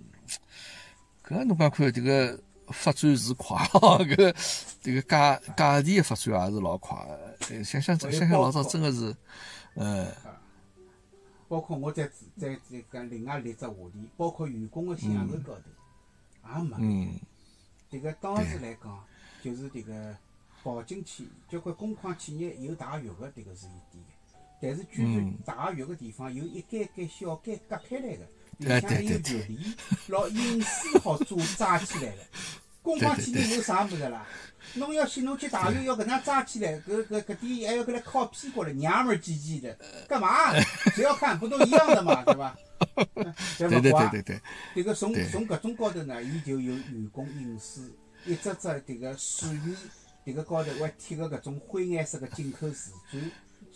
搿侬讲看这个发展是快哦，搿 这个价价钿的发展也是老快。想想想想老早真的是，呃，包括我再再再讲另外一只话题，包括员工的享受高头也没。嗯。迭个当时来讲，就是迭个跑进去，交关工矿企业有大浴个，迭个是一点个。但是居然大浴个地方有一间间小间隔开来个，里向有浴帘，老隐私好做扎起来个。工矿企业有啥物事啦？侬要去侬去大浴要搿能扎起来，搿搿搿点还要搿来靠屁股唻，娘们儿唧唧的，干嘛？谁要看不都一样的嘛，对伐？对对对对对。迭个从从搿种高头呢，伊就有员工隐私，一只只迭个水源，迭个高头还贴个搿种灰颜色个进口瓷砖，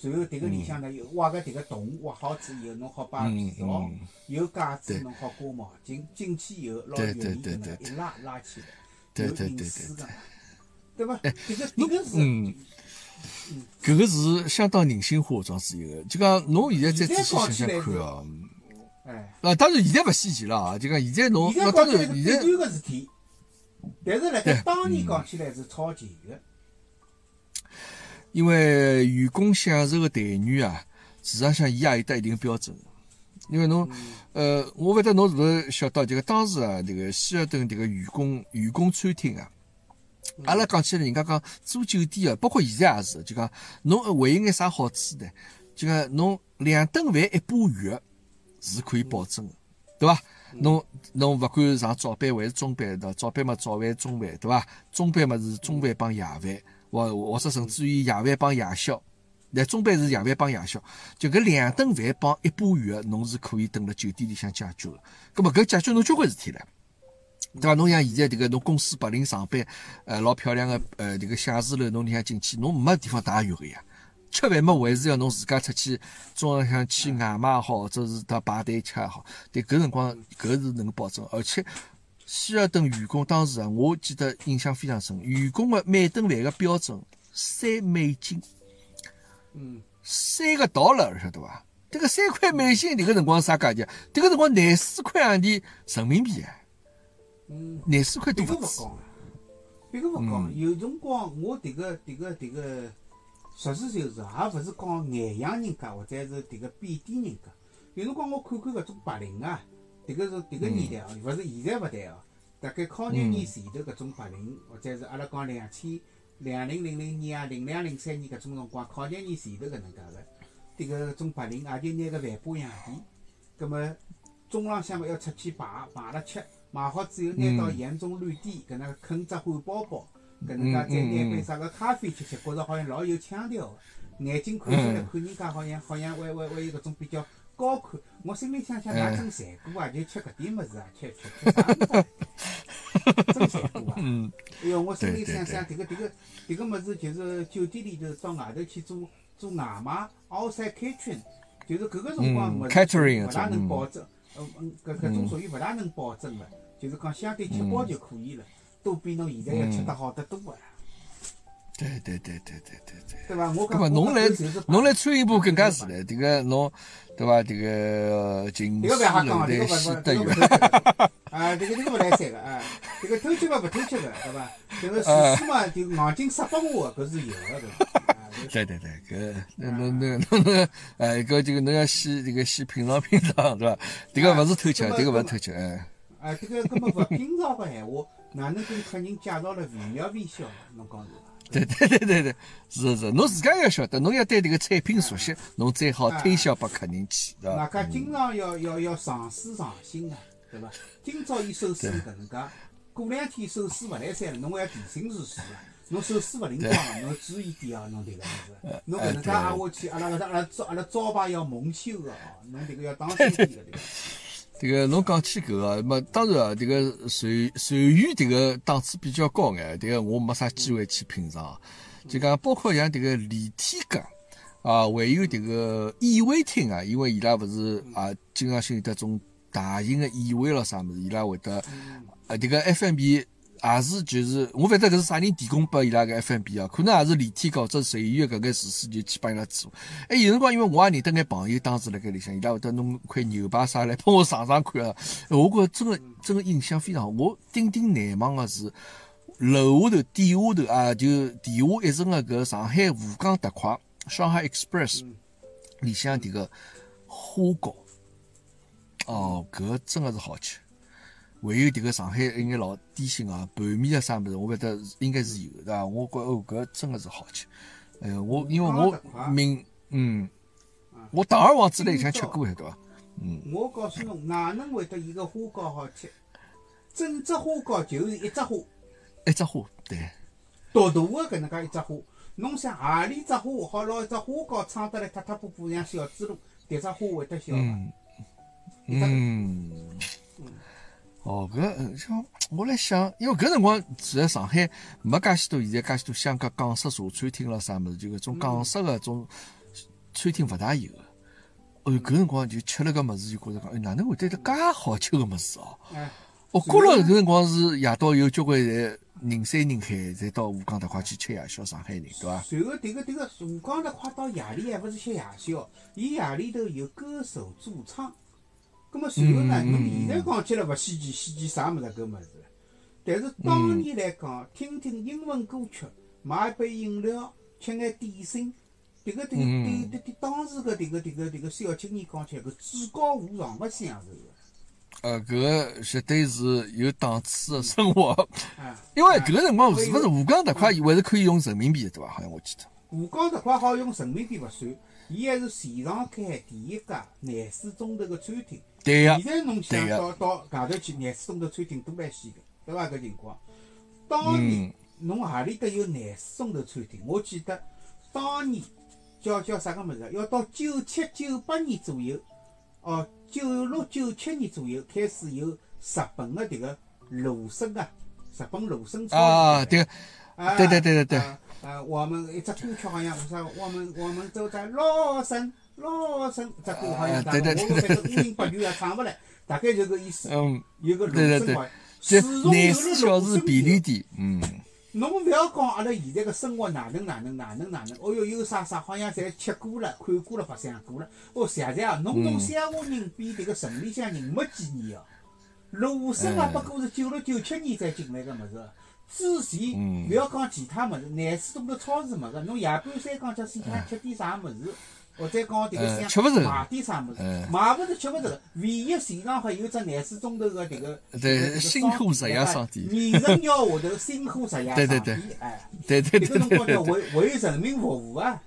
然后迭个里向呢有挖个迭个洞，挖好之后侬好摆被罩，有架子侬好挂毛巾，进去以后拿浴帘搿能一拉拉起来，有隐私个，对伐？迭个迭个是，搿个是相当人性化装置一个，就讲侬现在再仔细想想看哦。哎，啊，当然现在勿稀奇了啊！就讲现在侬，那当然现在，个事体，但是辣盖当年讲起来是超前个。因为员工享受个待遇啊，事实上伊也有得一定标准。因为侬，呃，我勿晓得侬是勿是晓得，这个当时啊，这个希尔顿这个员工员工餐厅啊，阿拉讲起来，人家讲做酒店啊，包括现在也是，就讲侬还有眼啥好处呢？就讲侬两顿饭一把月。是可以保证的，对伐？侬侬勿管上早班还是中班，对伐？早班嘛早饭中饭，对伐？中班嘛是中饭帮夜饭，或或者甚至于夜饭帮夜宵。那中班是夜饭帮夜宵，就搿两顿饭帮一把浴，侬是可以等辣酒店里向解决的。葛末搿解决侬交关事体唻。对伐？侬像现在迭个侬公司白领上班，呃，老漂亮个呃迭个写字楼，侬里向进去，侬没地方汏浴个呀。吃饭么，还是要侬自家出去中浪向去外卖好，或者是到排队吃也好。对，搿辰光搿是能保证，而且希尔顿员工当时啊，我记得印象非常深，员工个每顿饭个标准三美金，嗯，三个道了，晓得伐？这个三块美金，迭个辰光啥价钿？迭个辰光廿四块洋钿人民币啊，嗯，廿四块多别个勿。讲啊，别个勿讲，有辰光我迭个迭个迭个，实事求是，也勿是讲眼洋人家或者是迭个贬低人家。有辰光我看看搿种白领啊，迭个是迭个年代哦，勿是现在勿谈哦。大概靠廿年前头搿种白领，或者是阿拉讲两千两零零零年啊，零两零三年搿种辰光，考廿年前头搿能介个，迭个种白领也就拿个饭巴洋钿，葛末中浪向嘛要出去排排了吃，买好之后拿到盐中旅店搿能啃只汉堡包，搿能介再拿杯啥个咖啡吃吃，觉着好像老有腔调个，眼睛看起来看人家好像好像还还还有搿种比较高看，我心里想想，㑚真残酷啊！就吃搿点物事啊，吃吃吃？真残酷啊！嗯，哎哟，我心里想想，迭个迭个迭个么子，就是酒店里头到外头去做做外卖，outside kitchen，就是搿个辰光嗯物事勿大能嗯。保证，嗯嗯，搿搿种属于勿大能保证的，就是讲相对吃饱就可以了，都比侬现在要吃得好得多啊，对对对对对对对。对伐？我讲侬来侬来穿一部更加是唻，迭个侬对伐？迭个秦迭西个勿瞎讲啊，迭楼台西德园迭个勿，偷吃的啊，迭个迭个勿来三个啊，迭个偷吃嘛勿偷吃个，对伐？迭个 厨师嘛就硬劲塞拨我个，搿是有的，对伐？啊对对对，搿那那那那那哎，搿这个侬要先这个先品尝品尝，对伐？迭个勿是偷吃，啊迭个勿是偷吃，哎，啊，迭个根本勿品尝个闲话，哪能跟客人介绍了惟妙惟肖？侬讲是伐？对对对对对，是是，侬自家要晓得，侬要对迭个产品熟悉，侬最好推销拨客人去，对伐？大家经常要要要上水上新个，对伐？今朝伊手势搿能介，过两天手势勿来三了，侬还要提醒自己啊。侬手势勿灵光了，侬注意点哦，侬迭个物事。侬搿能介挨下去，阿拉搿搭阿拉招阿拉招牌要蒙羞个哦，侬迭个要当心点个迭个。这个侬讲起搿个，么当然啊，这个随随缘这个档次比较高眼，这个我没啥机会去品尝。就讲包括像这个李天阁啊，还有这个宴会厅啊，因为伊拉勿是啊，经常性有得种大型的宴会咯啥物事，伊拉会得啊，这个 F M B 也是就是我反正搿是啥人提供拨伊拉个 F&B 啊，可能也是李天阁或者随缘搿个厨师就去帮伊拉做。哎，有辰光因为我也认得眼朋友，当时辣盖里向，伊拉会得弄块牛排啥来帮我尝尝看啊。我觉着真个真个印象非常好。我顶顶难忘个是楼下头底下头啊，就地下一层个搿上海沪江特快上海 Express 里向迭个花糕，哦，搿真个是好吃。还有迭个上海一眼老点心啊，拌面啊啥物事，我觉得应该是有的，对伐？我觉哦，搿真个是好吃。哎呀，我因为我明嗯，我大二王子辣里向吃过，对伐？我告诉侬，哪能会得伊个花糕好吃？整只花糕就是一只花，一只花，对，独大个搿能介一只花。侬想何里只花好拿一只花糕撑得来塌塌布布像小猪猡，迭只花会得小嗯。哦，搿呃像我来想，因为搿辰光其实上海没介许多现在介许多香港港式茶餐厅咯啥物事，就搿种港式个种餐厅勿大有个。哦哟，搿辰光就吃了搿物事，就觉着讲，哎，哪能会得得介好吃个物事哦？哎，我觉着搿辰光是夜到有交关人人山人海，侪到吴江搭块去吃夜宵，上海人对伐？然后迭个迭个吴江头快到夜里还勿是吃夜宵，伊夜里头有歌手驻唱。葛末随后呢，侬现在讲起来勿稀奇，稀奇啥物事搿物事。但是当年来讲，听听英文歌曲，买一杯饮料，吃眼点心，迭个迭个嗯对对对，当时个迭个迭个迭个小青年讲起来，搿至高无上勿享受个。呃，搿个绝对是有档次的生活，啊，因为搿个辰光是勿是吴江搭块还是可以用人民币的对伐？好像我记得。吴江这块好用人民币勿算，伊还是全上海第一家廿四钟头个餐厅。对呀、现在侬想到到外头去廿四钟头餐厅都来西个，对伐？搿情况。当年嗯侬何里搭有廿四钟头餐厅？我记得当年叫叫啥个物事？要到九七九八年左右，哦，九六九七年左右开始有日本个迭个芦笙啊，日本芦笙草啊，原对个，啊对对对对对啊啊，我们一只歌曲好像啥，我们我们走在洛杉洛杉，这歌好像啊大概对对对我反正五音八句也唱勿来，大概就个意思。嗯，有个芦对对对笙花，就自从有了廿四小时芦笙便利店，嗯，侬勿要讲阿拉现在个生活哪能哪能哪能哪能，哦哟有啥啥好像侪吃过了、看过了、白相过了。哦，谢谢啊，侬种乡下人比迭个城里向人没几年哦。芦笙啊，嗯不过是九六九七年才进来个物事。之前嗯勿要讲其他物事，廿四钟头超市没个，侬夜半三更假使想吃点啥物事，或者讲迭个想嗯吃勿着买点啥物事嗯，买勿着吃勿着。唯一现场还有只廿四钟头个迭个对迭个迭个新货实业商店二十鸟下头新货实业商对对对店，哎。对对迭个辰光叫对对对对。为为人民服务啊！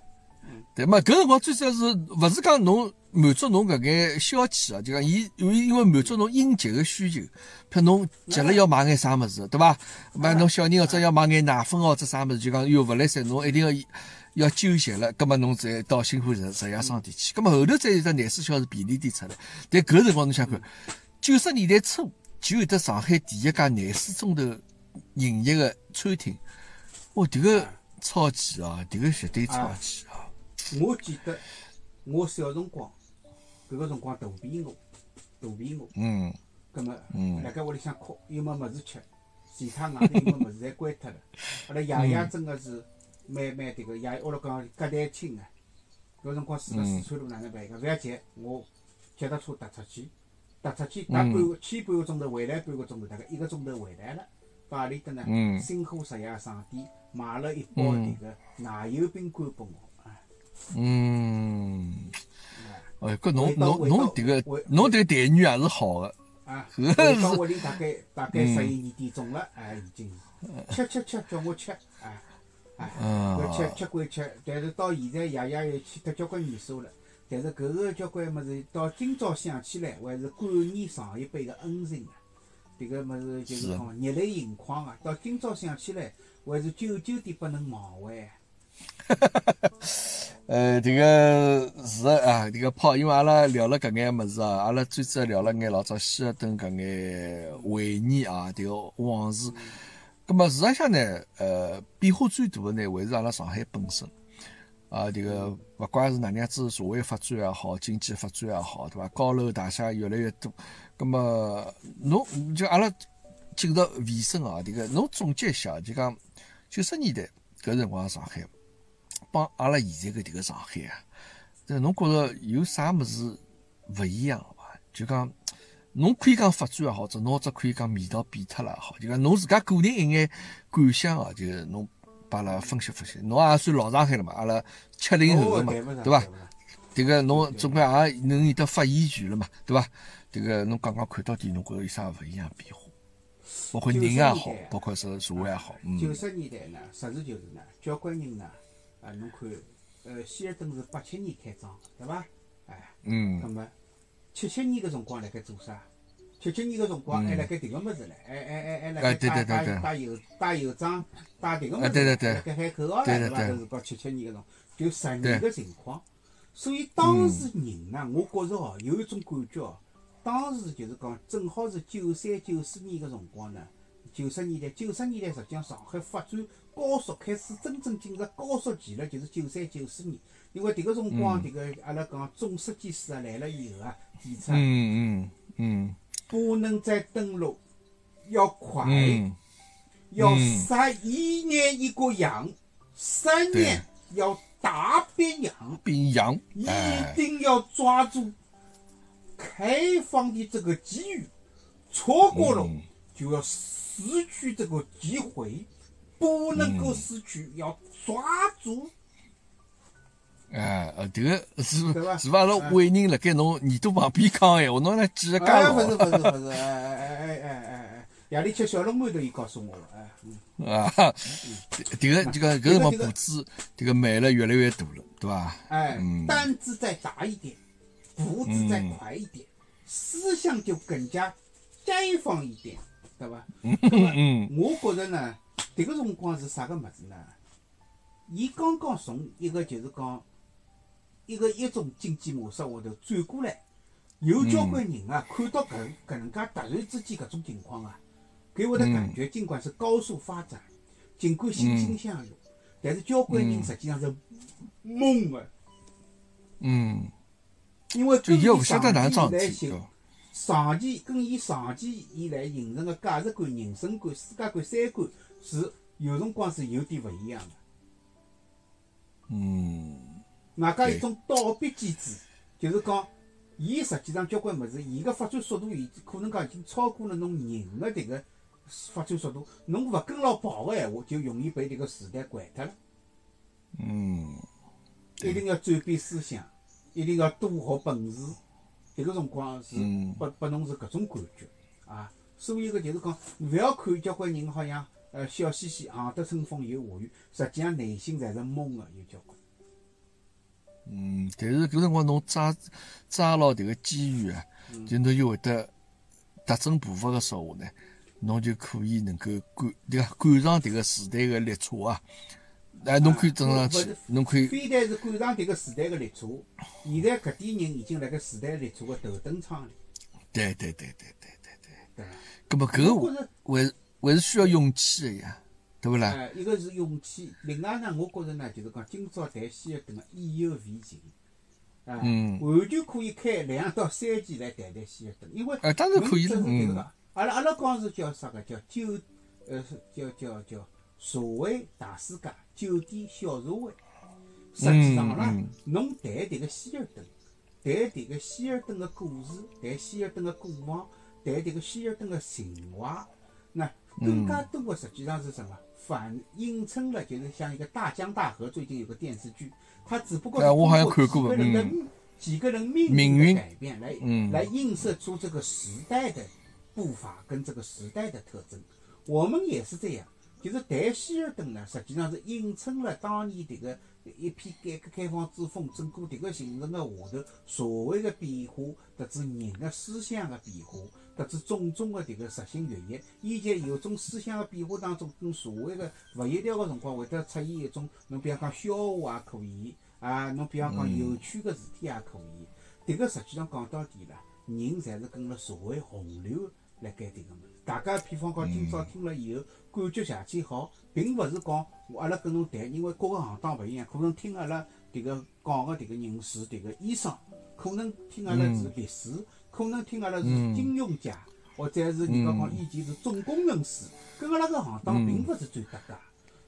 对嘛，搿辰光最主要是勿是讲侬满足侬搿眼消遣啊，就讲伊因为因为满足侬应急个需求，譬如侬急了要买眼啥物事，对伐？买侬小人或者要买眼奶粉哦或者啥物事，就讲哟勿来三，侬一定要要纠结了，葛末侬再到新华实实业商店去，葛末后头再有只廿四小时便利店出来。但搿辰光侬想看，九十年代初就有得上海第一家廿四钟头营业个餐厅，哇，迭个超前啊，迭个绝对超前啊！我记得我小辰光，搿个辰光肚皮饿，肚皮饿，嗯。葛末嗯辣盖屋里向哭，又没物事吃，其他外头又没物事侪关脱了。阿拉爷爷真个是蛮蛮迭个，爷爷屋里讲隔代亲啊。搿辰光住辣四川路哪能办个？勿要急，我脚踏车踏出去，踏出去踏半个去半个钟头，回来半个钟头，大概一个钟头回来了。到何里搭呢？嗯新华实业商店买了一包迭个奶油饼干拨我。啊嗯，哎，搿侬侬侬迭个回侬迭个待遇也是好个，啊，搿回到屋里大概大概十一二点钟了，哎，已经吃吃吃叫我吃，哎哎，嗯搿吃吃归吃，但是到现在爷爷也去脱交关年数了，但是搿个交关物事到今朝想起来还是感念上一辈个恩情啊。迭个物事就是是讲热泪盈眶啊！到今朝想起来，还是久久地不能忘怀啊。呃，迭个是的啊，迭个泡，因为阿拉聊了搿眼物事啊，阿拉最主要聊了眼老早希尔顿搿眼回忆啊，迭个往事。葛末事实上呢，呃，变化最大的呢，还是阿拉上海本身。啊，迭个勿怪是哪能样子社会发展也好，经济发展也好，对伐？高楼大厦越来越多，葛末侬就阿拉进入尾声啊，迭个侬总结一下，就讲九十年代搿辰光上海，帮阿拉现在的迭个上海啊，这侬觉着有啥物事勿一样伐？就讲侬可以讲发展也好，或者侬或者可以讲味道变脱了也好，就讲侬自家个人一眼感想啊，就是侬帮阿拉分析分析。侬也算老上海了嘛，阿拉七零后了嘛，对伐迭个侬总归也能有得发言权了嘛，对伐？迭个侬刚刚看到底侬觉着有啥勿一样变化？包括人也好，包括是社会也好，嗯九十年代呢，实事求是呢，交关人呢，啊，侬看，呃，希尔顿是八七年开张，对伐？哎，嗯那么七七年个辰光辣盖做啥？七七年个辰光还辣盖迭个物事唻，还还还还辣盖哎对对打对对打打邮打邮章，打迭个物事，辣盖喊口号唻，对伐？搿是讲七七年个辰光，就十年个情况。所以当时人呢，我觉着哦，有一种感觉哦，当时就是讲正好是九三九四年个辰光呢，九十年代，九十年代实际上上海发展高速开始真正进入高速期了，就是九三九四年。因为迭个辰光，迭个阿拉讲总设计师啊来了以后啊，嗯嗯嗯。不能再登陆，要快，嗯要嗯杀一年一个羊，三年要大变羊，变样，一哎，定要抓住开放的这个机遇，错过了嗯。就要失去这个机会，不能够失去，要抓住。哎，呃，迭个是是伐？阿拉伟人辣盖侬耳朵旁边讲闲话，侬来记得介哎，不是牢不是不是，哎哎哎哎哎哎哎，夜里吃小笼馒头，伊告诉我了，哎，嗯。啊！迭个这个搿辰光步子，迭个迈了越来越大了，对伐？哎嗯，担子再大一点，步子再快一点，思想就更加开放一点，对吧？嗯我觉着呢，迭个辰光是啥个物事呢？伊刚刚从一个就是讲一个一种经济模式下头转过来，有交关人啊，看到搿搿能介突然之间搿种情况啊，给我的感觉，尽管是高速发展，尽管欣欣向荣，但是交关人实际上是懵的，嗯，因为就根据伊勿晓得哪能长期来形？长期跟伊长期以来形成的价值观、人生观、世界观、三观是有辰光是有点勿一样的。嗯，外加一种倒逼机制，就是讲，伊实际上交关物事，伊个发展速度已可能讲已经超过了侬人个迭个发展速度。侬勿跟牢跑个闲话，就容易被迭个时代掼脱了。嗯，一定要转变思想，一定要多学本事。迭个辰光是嗯拨拨侬是搿种感觉啊。所以个就是讲，勿要看交关人好像呃笑嘻嘻，行得春风又下雨，实际上内心侪是懵个，有交关。嗯，但是搿辰光侬抓抓牢迭个机遇啊，就侬就会得踏正步伐个说话呢，侬就可以能够赶对伐？赶上迭个时代个列车啊！哎，侬可以登上去，侬可以非但是赶上迭个时代个列车，现在搿点人已经辣盖时代列车个头等舱里，对对对对对对对。对伐？葛么搿个还还是需要勇气个呀，对勿啦？呃，一个是勇气，另外呢，我觉着呢，就是讲今朝谈希尔顿个意犹未尽，啊，嗯完全可以开两到三期来谈谈希尔顿，因为呃当然可以了阿拉阿拉讲是叫啥个叫酒，呃，叫叫叫社会大世界，酒店小社会。实际上啦侬谈迭个希尔顿，谈迭个希尔顿个故事，谈希尔顿个过往，谈迭个希尔顿个情怀，那更加多个实际上是什么？反映衬了，就是像一个大江大河，最近有个电视剧，它只不过是通过几个人的嗯几个人命命运。运的改变来嗯。来映射出这个时代的步伐跟这个时代的特征。我们也是这样，就是谈希尔顿呢，实际上是映衬了当年这个一批改革开放之风，整个这个形成的下头所谓的变化，特子人的思想的变化，特子种种的迭个实行阅历，以及有种思想的变化当中，跟社会的勿协调的辰光，会得出现一种，侬比方讲笑话也可以，啊，侬比方讲有趣的事体也可以。迭个实际上讲到底啦，人侪是跟了社会洪流辣盖迭个物事。大家比方讲，今朝听了以后，感觉邪气好，并勿是讲我阿拉跟侬谈，因为各个行当勿一样，可能听阿拉迭个讲个迭个人是迭个医生，可能听阿拉是律师，可能听阿拉是金融家，或者是人家讲以前是总工程师，跟阿拉个行当并勿是最搭界。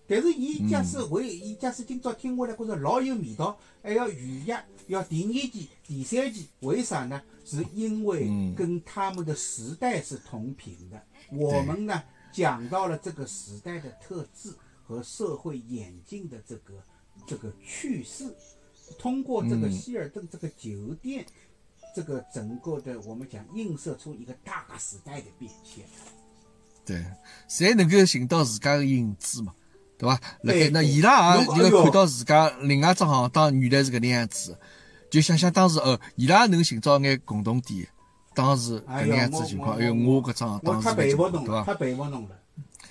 但是伊假使为伊假使今朝听下来觉着老有味道，还要预约，要第二季、第三季，为啥呢？是因为跟他们的时代是同频的。我们呢讲到了这个时代的特质和社会演进的这个这个趋势，通过这个希尔顿这个酒店，这个整个的我们讲映射出一个大时代的变迁。对，侪能够寻到自家的影子嘛，对伐？辣盖那伊拉也能够看到自家另外一只行当原来是搿能样子，就想想当时哦，伊拉也能寻找眼共同点。当时搿能样子情况，哎呦，我搿只行我当时太佩服侬了，对伐？太佩服侬了，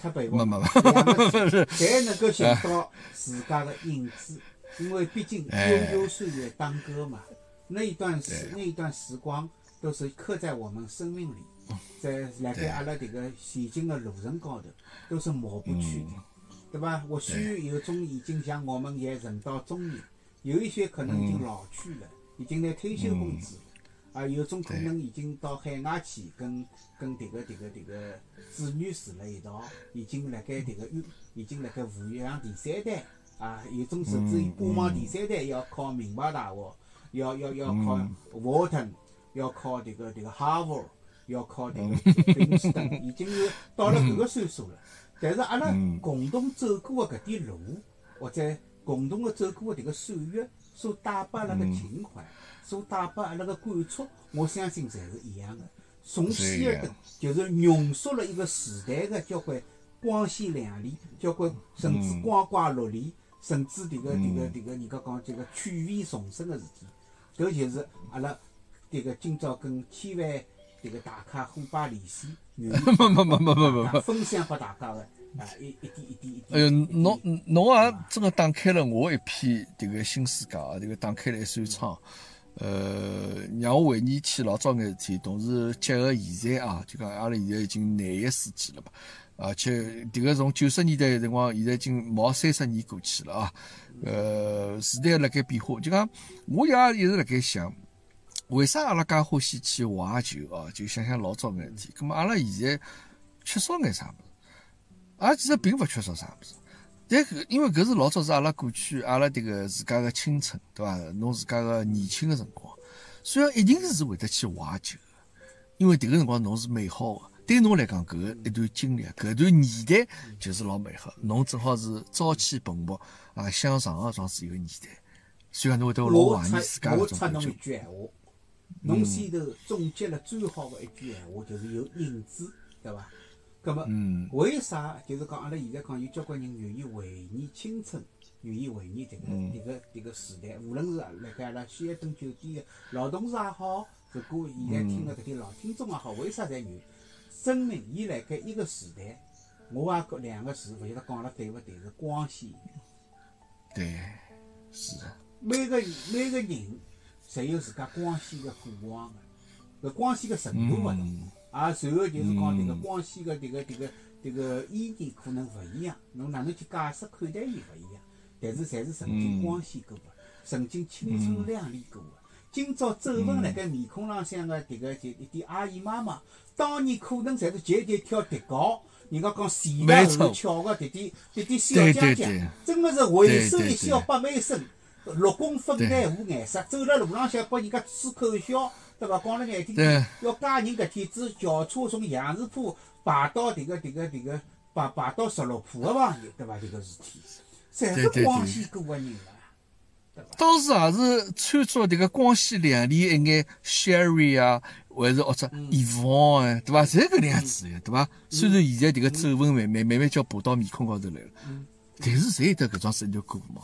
太佩服没。没两个字侪 能够寻到自家的影子，因为毕竟哎悠悠岁月当歌嘛，那一段时那一段时光都是刻在我们生命里，在辣盖阿拉迭个前进的路程高头都是抹不去的，对吧？或许有种已经像我们也人到中年，有一些可能已经老去了，已经拿退休工资了。啊，有种可能已经到海外去，跟跟迭个迭个迭个子女住了一道，已经辣盖迭个育，已经辣盖抚养第三代啊，有种甚至于巴望第三代要考名牌大学，要要要考 Wharton，要考迭个迭个 Harvard，要考迭个宾斯顿，已经是到了搿个岁数了。但是阿拉共同走过的搿点路，或者共同的走过的迭个岁月，所带拨阿拉个情怀。所带拨阿拉个感触，我相信侪是一样的。从希尔顿就是浓缩了一个时代的交关光鲜亮丽，交关甚至光怪陆离，甚至迭个迭个迭个人家讲这个趣味丛生个事体。搿就是阿拉迭个今朝跟千万迭个大咖虎爸联系，愿意没没没没没没没。分享拨大家个啊一一点一点一点。哎哟，侬侬也真个打开了我一片迭个新世界啊！迭个打开了一扇窗。呃，让我回忆起老早眼事体，同时结合现在啊，就讲阿拉现在已经廿一世纪了嘛，而且迭个从九十年代辰光，现在已经毛三十年过去了啊。呃，时代辣盖变化，就讲我也一直辣盖想，为啥阿拉介欢喜去怀旧啊？就想想老早眼事体。咁么阿拉现在缺少眼啥物事？阿其实并勿缺少啥物事。但搿因为搿是老早是阿拉过去阿拉迭个自家个青春，对伐？侬自家个年轻个辰光，所以一定是会得去怀旧，因为迭个辰光侬是美好个，对侬来讲搿个一段经历，搿段年代就是老美好。侬正好是朝气蓬勃啊向上个状是一个年代，所以讲侬会得老怀念自家搿种感觉出侬一。句闲话，侬先头总结了最好的一句闲话，就是有影子，对伐？葛么，为啥就是讲阿拉现在讲有交关人愿意回忆青春，愿意回忆迭个迭个迭个时代，无论是辣盖阿拉希尔顿酒店的老同事也好，如果现在听的搿点老听众也好，为啥侪愿意？证明伊辣盖一个时代，我也讲两个字，勿晓得讲了对勿对，是光鲜。对，是的，每个每个人侪有自家光鲜个过往个，搿光鲜个程度勿同，啊，随后就是讲迭个光鲜个迭个迭个迭个意义可能勿一样，侬哪能去解释看待伊勿一样，但是侪是曾经光鲜过个，曾经青春靓丽过个。今朝皱纹辣盖面孔浪向个迭个就一点阿姨妈妈，当年可能侪是节节跳迪高，人家讲前没错来后翘个迭点迭点小姐姐真个是回首一笑百媚生。六公分对内无颜色，走辣路浪向拨人家吹口哨，对伐？讲了难听点，要嫁人搿天子轿车从杨树浦排到迭个迭个迭个排排到十六铺个朋友，对伐？迭个事体，侪是光鲜过个人了。当时也是穿着迭个光鲜亮丽一眼 Sherry 啊，还是或者嗯 Evon 啊，对伐？侪搿能样子个，对伐？虽然现在迭个皱纹慢慢慢慢叫爬到面孔高头来了，嗯但是侪有得搿桩事条过嘛。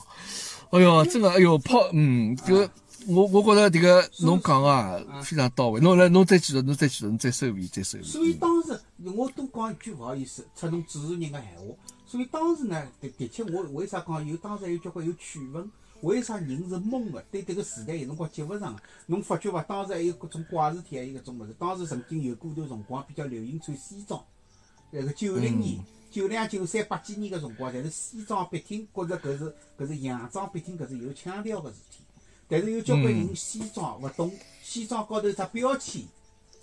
哎哟，真个，哎哟，泡，嗯，搿个我我觉着迭个侬讲啊非常到位。侬来，侬再继续，侬再继续，侬再收尾，再收尾。所以当时我多讲一句勿好意思，出侬主持人个闲话。所以当时呢，的的确我为啥讲有当时有交关有趣闻？为啥人是懵个？对迭个时代有辰光接勿上个。侬发觉伐？当时还有各种怪事体，还有搿种物事。当时曾经有过段辰光比较流行穿西装，那个九零年、九两、九三、八几年个辰光，侪是西装笔挺，觉着搿是搿是洋装笔挺，搿是有腔调个事体。但是有交关人西装勿懂，西装高头只标签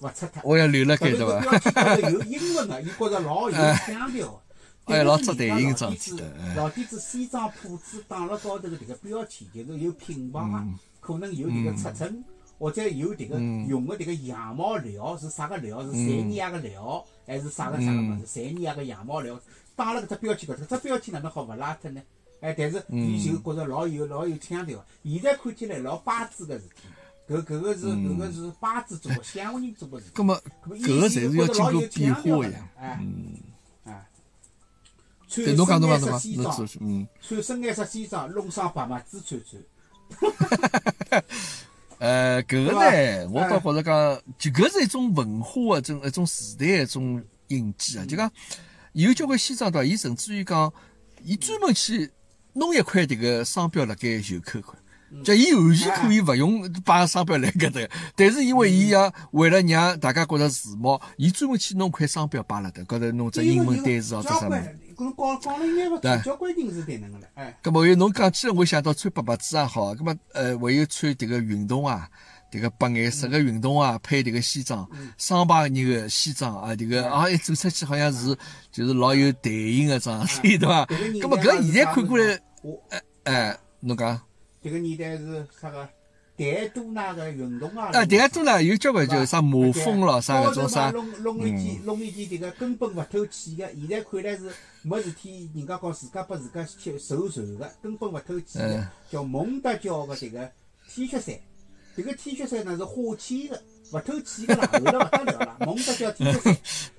勿拆脱。我要留辣特别盖对伐？是标签高头有英文个，伊觉着老有腔调个。哎但老只对是人家应装起老底子的哎老底子西装铺子打了高头个迭个标签，就是有品牌，嗯可能有迭个尺寸，或者有迭个用个迭个羊毛料是啥个料？是塞尼亚个料，还是啥个啥个物事？塞尼亚个羊毛料打了搿只标签高头，搿只标签哪能好勿拉脱呢？哎，但是伊就觉着老有老有腔调。现在看起来老巴子个事体，搿搿个是搿个是巴子做个，乡下人做个事体。葛么搿搿个侪是要经过变化呀。哎，对，侬讲侬讲深侬讲，侬做，嗯。穿深颜色西装，弄上白袜子穿穿。呃，搿个对呢，我倒觉着讲，就搿是一种文化的一种一种时代一种印记啊。就讲有交关西装对伐？伊甚至于讲，伊专门去弄一块迭个商标辣盖袖口块。就伊完全可以勿用摆商标辣搿搭，但是因为伊要为了让大家觉着时髦，伊专门去弄块商标摆辣搭，高头弄只英文单词哦，交只啥物事。对哎。咁么，有侬讲起来，我想到穿白白子也好，咁么呃，还有穿迭个运动啊，迭个白颜色个运动啊，配迭个西装，双排人个西装啊，迭个啊一走出去好像是就是老有弹性个状态，对伐？迭个年代咁么搿现在看过来，我哎，侬讲迭个年代是啥个？戴多纳个运动啊！啊，迭个多呢有交关就是啥马蜂咯，啥搿种啥，弄弄一件弄一件迭个根本勿透气个，现在看来是没事体，人家讲自家拨自家去受传个，根本勿透气个嗯，叫蒙德娇个迭个 T 恤衫。迭个 T 恤衫呢是花纤个，勿透气个啦，厚了勿得了啦，蒙德娇 T 恤衫。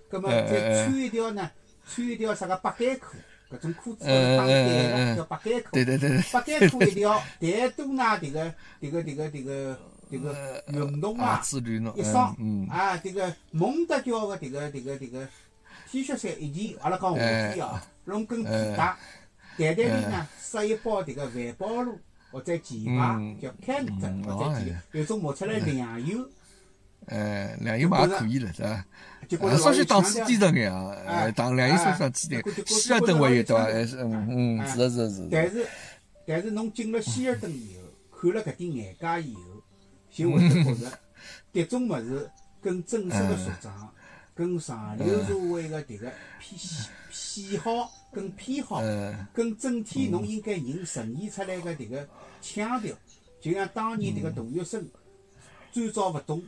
葛末再穿一条呢，穿一条啥个八戒裤，搿种裤子嗯打嗯带嗯个叫八戒裤。对对对对，八戒 裤一条，戴多拿迭个迭个迭个迭个迭个运动啊啊，一双嗯，啊，迭个蒙德娇个迭个迭个迭个 T 恤衫一件，阿拉讲夏天啊，弄根皮带，袋袋里呢塞一包迭个万宝路，或者前排嗯。叫开特嗯或者前哦有种冒出来粮油，哎，粮油嘛也可以了，是吧？稍许有腔调档次低。沉眼啊，呃，哎档粮油稍许档次低哎点，希尔顿还有对伐？还是嗯嗯，哎是的是的是的，但是但是侬进了希尔顿以后，看了搿点眼界以后，就会得觉着 迭种物事跟正式的服装，跟上流社会的迭个偏喜喜好跟偏好，呃，跟整体侬应该人呈现出来的迭个腔调，就像当年迭个杜月笙最早勿懂，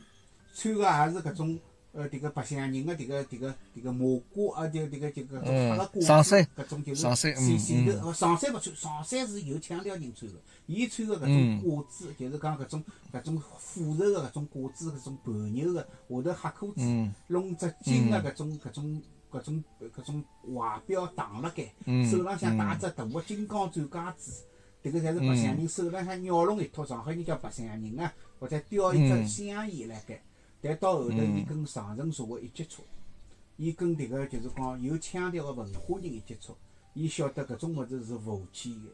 穿个也是搿种。呃，迭个白相人个迭个迭个迭个麻瓜啊，迭个迭个迭个种黑个嗯褂子上山，搿种就是上山头嗯呃上山勿穿，上山是有腔调人穿个。伊穿个搿种褂子，就是讲搿种搿种虎头个搿种褂子，搿种盘牛个，下头黑裤子，弄只金个搿种搿种搿种搿种怀表挡辣盖，手浪向戴只大个金刚钻戒指。迭个侪是白相人手浪向鸟笼一套，上海人叫白相人啊，或者叼一只香烟辣盖。但到后头，伊跟上层社会一接触，伊跟迭个就是讲有腔调个文化人一接触，伊晓得搿种物事是浮气个，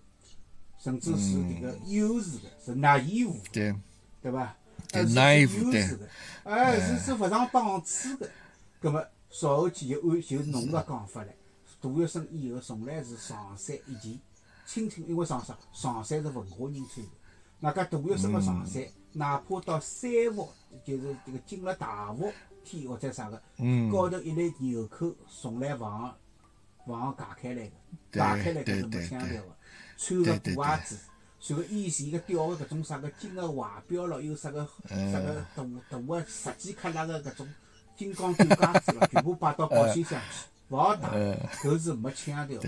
甚至是迭个幼稚个，是拿衣服，对，对伐？是拿衣是服对幼稚个，哎，是是勿上档次个。葛末稍后期就按就侬个讲法唻，杜月笙以后从来是上山一件，轻轻因为上山上山是文化人穿个，外加杜月笙个上山，哪怕到三伏，就是这个进了大伏天或者啥个，嗯，高头一粒纽扣从来勿行勿行解开来个，对解开来搿是没腔调个，穿个对对大鞋子。随后以前个吊个搿种啥个金个怀表咯，有啥个嗯。啥个大大个十几克拉个搿种金刚钻戒子咯，全部摆到保险箱去，勿好戴，嗯。搿是没腔调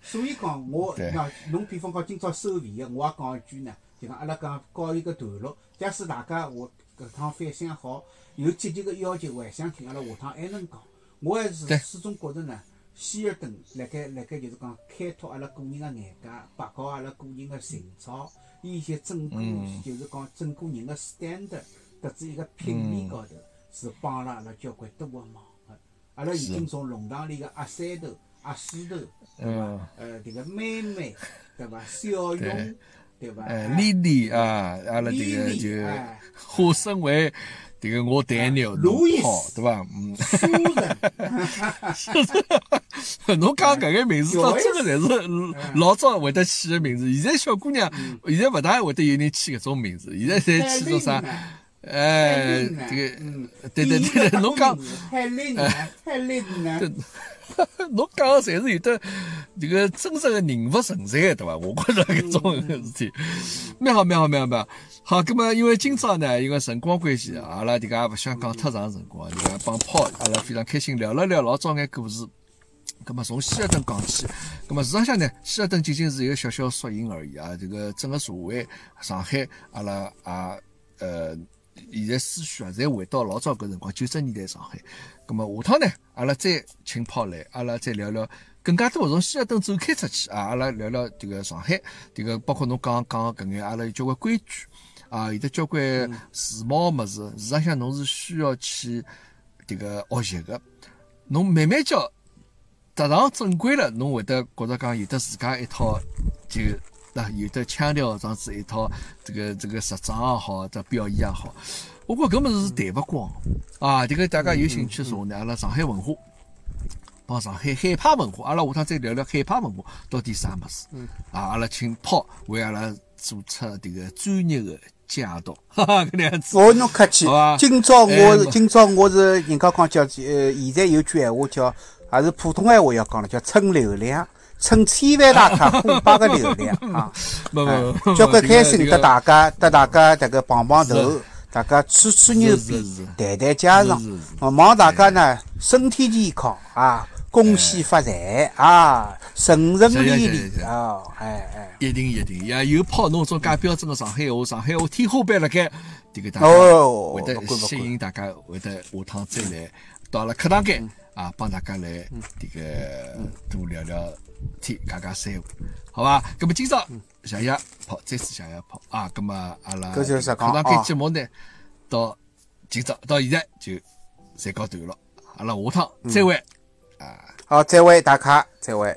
所以讲，我对。那侬比方讲今朝收费个，我也讲一句呢，就讲阿拉讲告一个段落。假使大家下搿趟反响好，有积极个要求，还想听阿拉下趟还能讲。我还是始终觉着呢，希尔顿辣盖辣盖就是讲开拓阿拉个人个眼界，拔高阿拉个人个情操，伊些整个嗯就是讲整个人个 standard，特子一个品味高头，是帮了阿拉交关多个忙个。阿拉已经从弄堂里个阿三头、阿四头，对伐嗯？呃，迭个妹妹，对伐？小勇，对伐？哎，丽丽啊，阿拉迭个就哎。化身为迭个我代鸟路易斯好，对伐？嗯，苏人，侬讲搿个名字，倒有意真个侪是老早会得起个名字。现在小姑娘，现在勿大会得有人起搿种名字，现在侪起种啥？哎，这个，嗯，对对对对，侬讲？侬讲个侪是有的这个真实的人物存在的，对伐？我觉着搿种事体，蛮好蛮好蛮好蛮好。好，葛么因为今朝呢，因为辰光关系，阿拉迭个也勿想讲太长辰光，迭个帮炮阿拉非常开心聊了聊老早眼故事。咁么从希尔顿讲起，咁么事实上呢，希尔顿仅仅是一个小小缩影而已啊。这个整个社会，上海，阿拉啊，呃，现在思绪啊，侪回到老早搿辰光，九十年代上海。咁么下趟呢，阿拉再请炮来，阿拉再聊聊更加多从希尔顿走开出去啊，阿拉聊聊迭个上海，这个包括侬刚刚讲搿眼，阿拉有交关规矩啊，有得交关时髦个物事，事实上侬是需要去迭个学习个，侬慢慢叫。踏上正轨了，侬会得觉着讲有得自家一套就那有的腔调这样子一套这个这个实装也好，这表演也好，我觉搿物事是谈勿光。啊！这个大家有兴趣说呢，阿拉上海文化帮上海海派文化，阿拉下趟再聊聊海派文化到底啥物事。啊！阿拉请炮为阿拉做出这个专业的解读，哈哈，搿能样子。我侬客气。今朝我哎是今朝我是人家讲叫呃，现在有句闲话叫，也是普通闲话要讲了，叫蹭流量，蹭千万大咖虎爸个流量啊！交关开心，这个。得大家得大家迭个碰碰头，大家吹吹牛逼谈谈家常。望大家呢身体健康啊，恭喜发财啊，顺顺利利啊！哎哎，一定一定，也有泡侬种介标准的上海话，上海话天花板辣盖，迭个大家哦会得吸引大家会得下趟再来到阿拉课堂间啊，帮大家来迭个多聊聊天，嘎嘎三胡，好伐？咁么今朝谢谢跑，再次谢谢跑啊！咁么阿拉搿就是讲课堂间啊节目呢，到今朝到现在就暂告段落，阿拉下趟再会啊。好，再会大家，再会。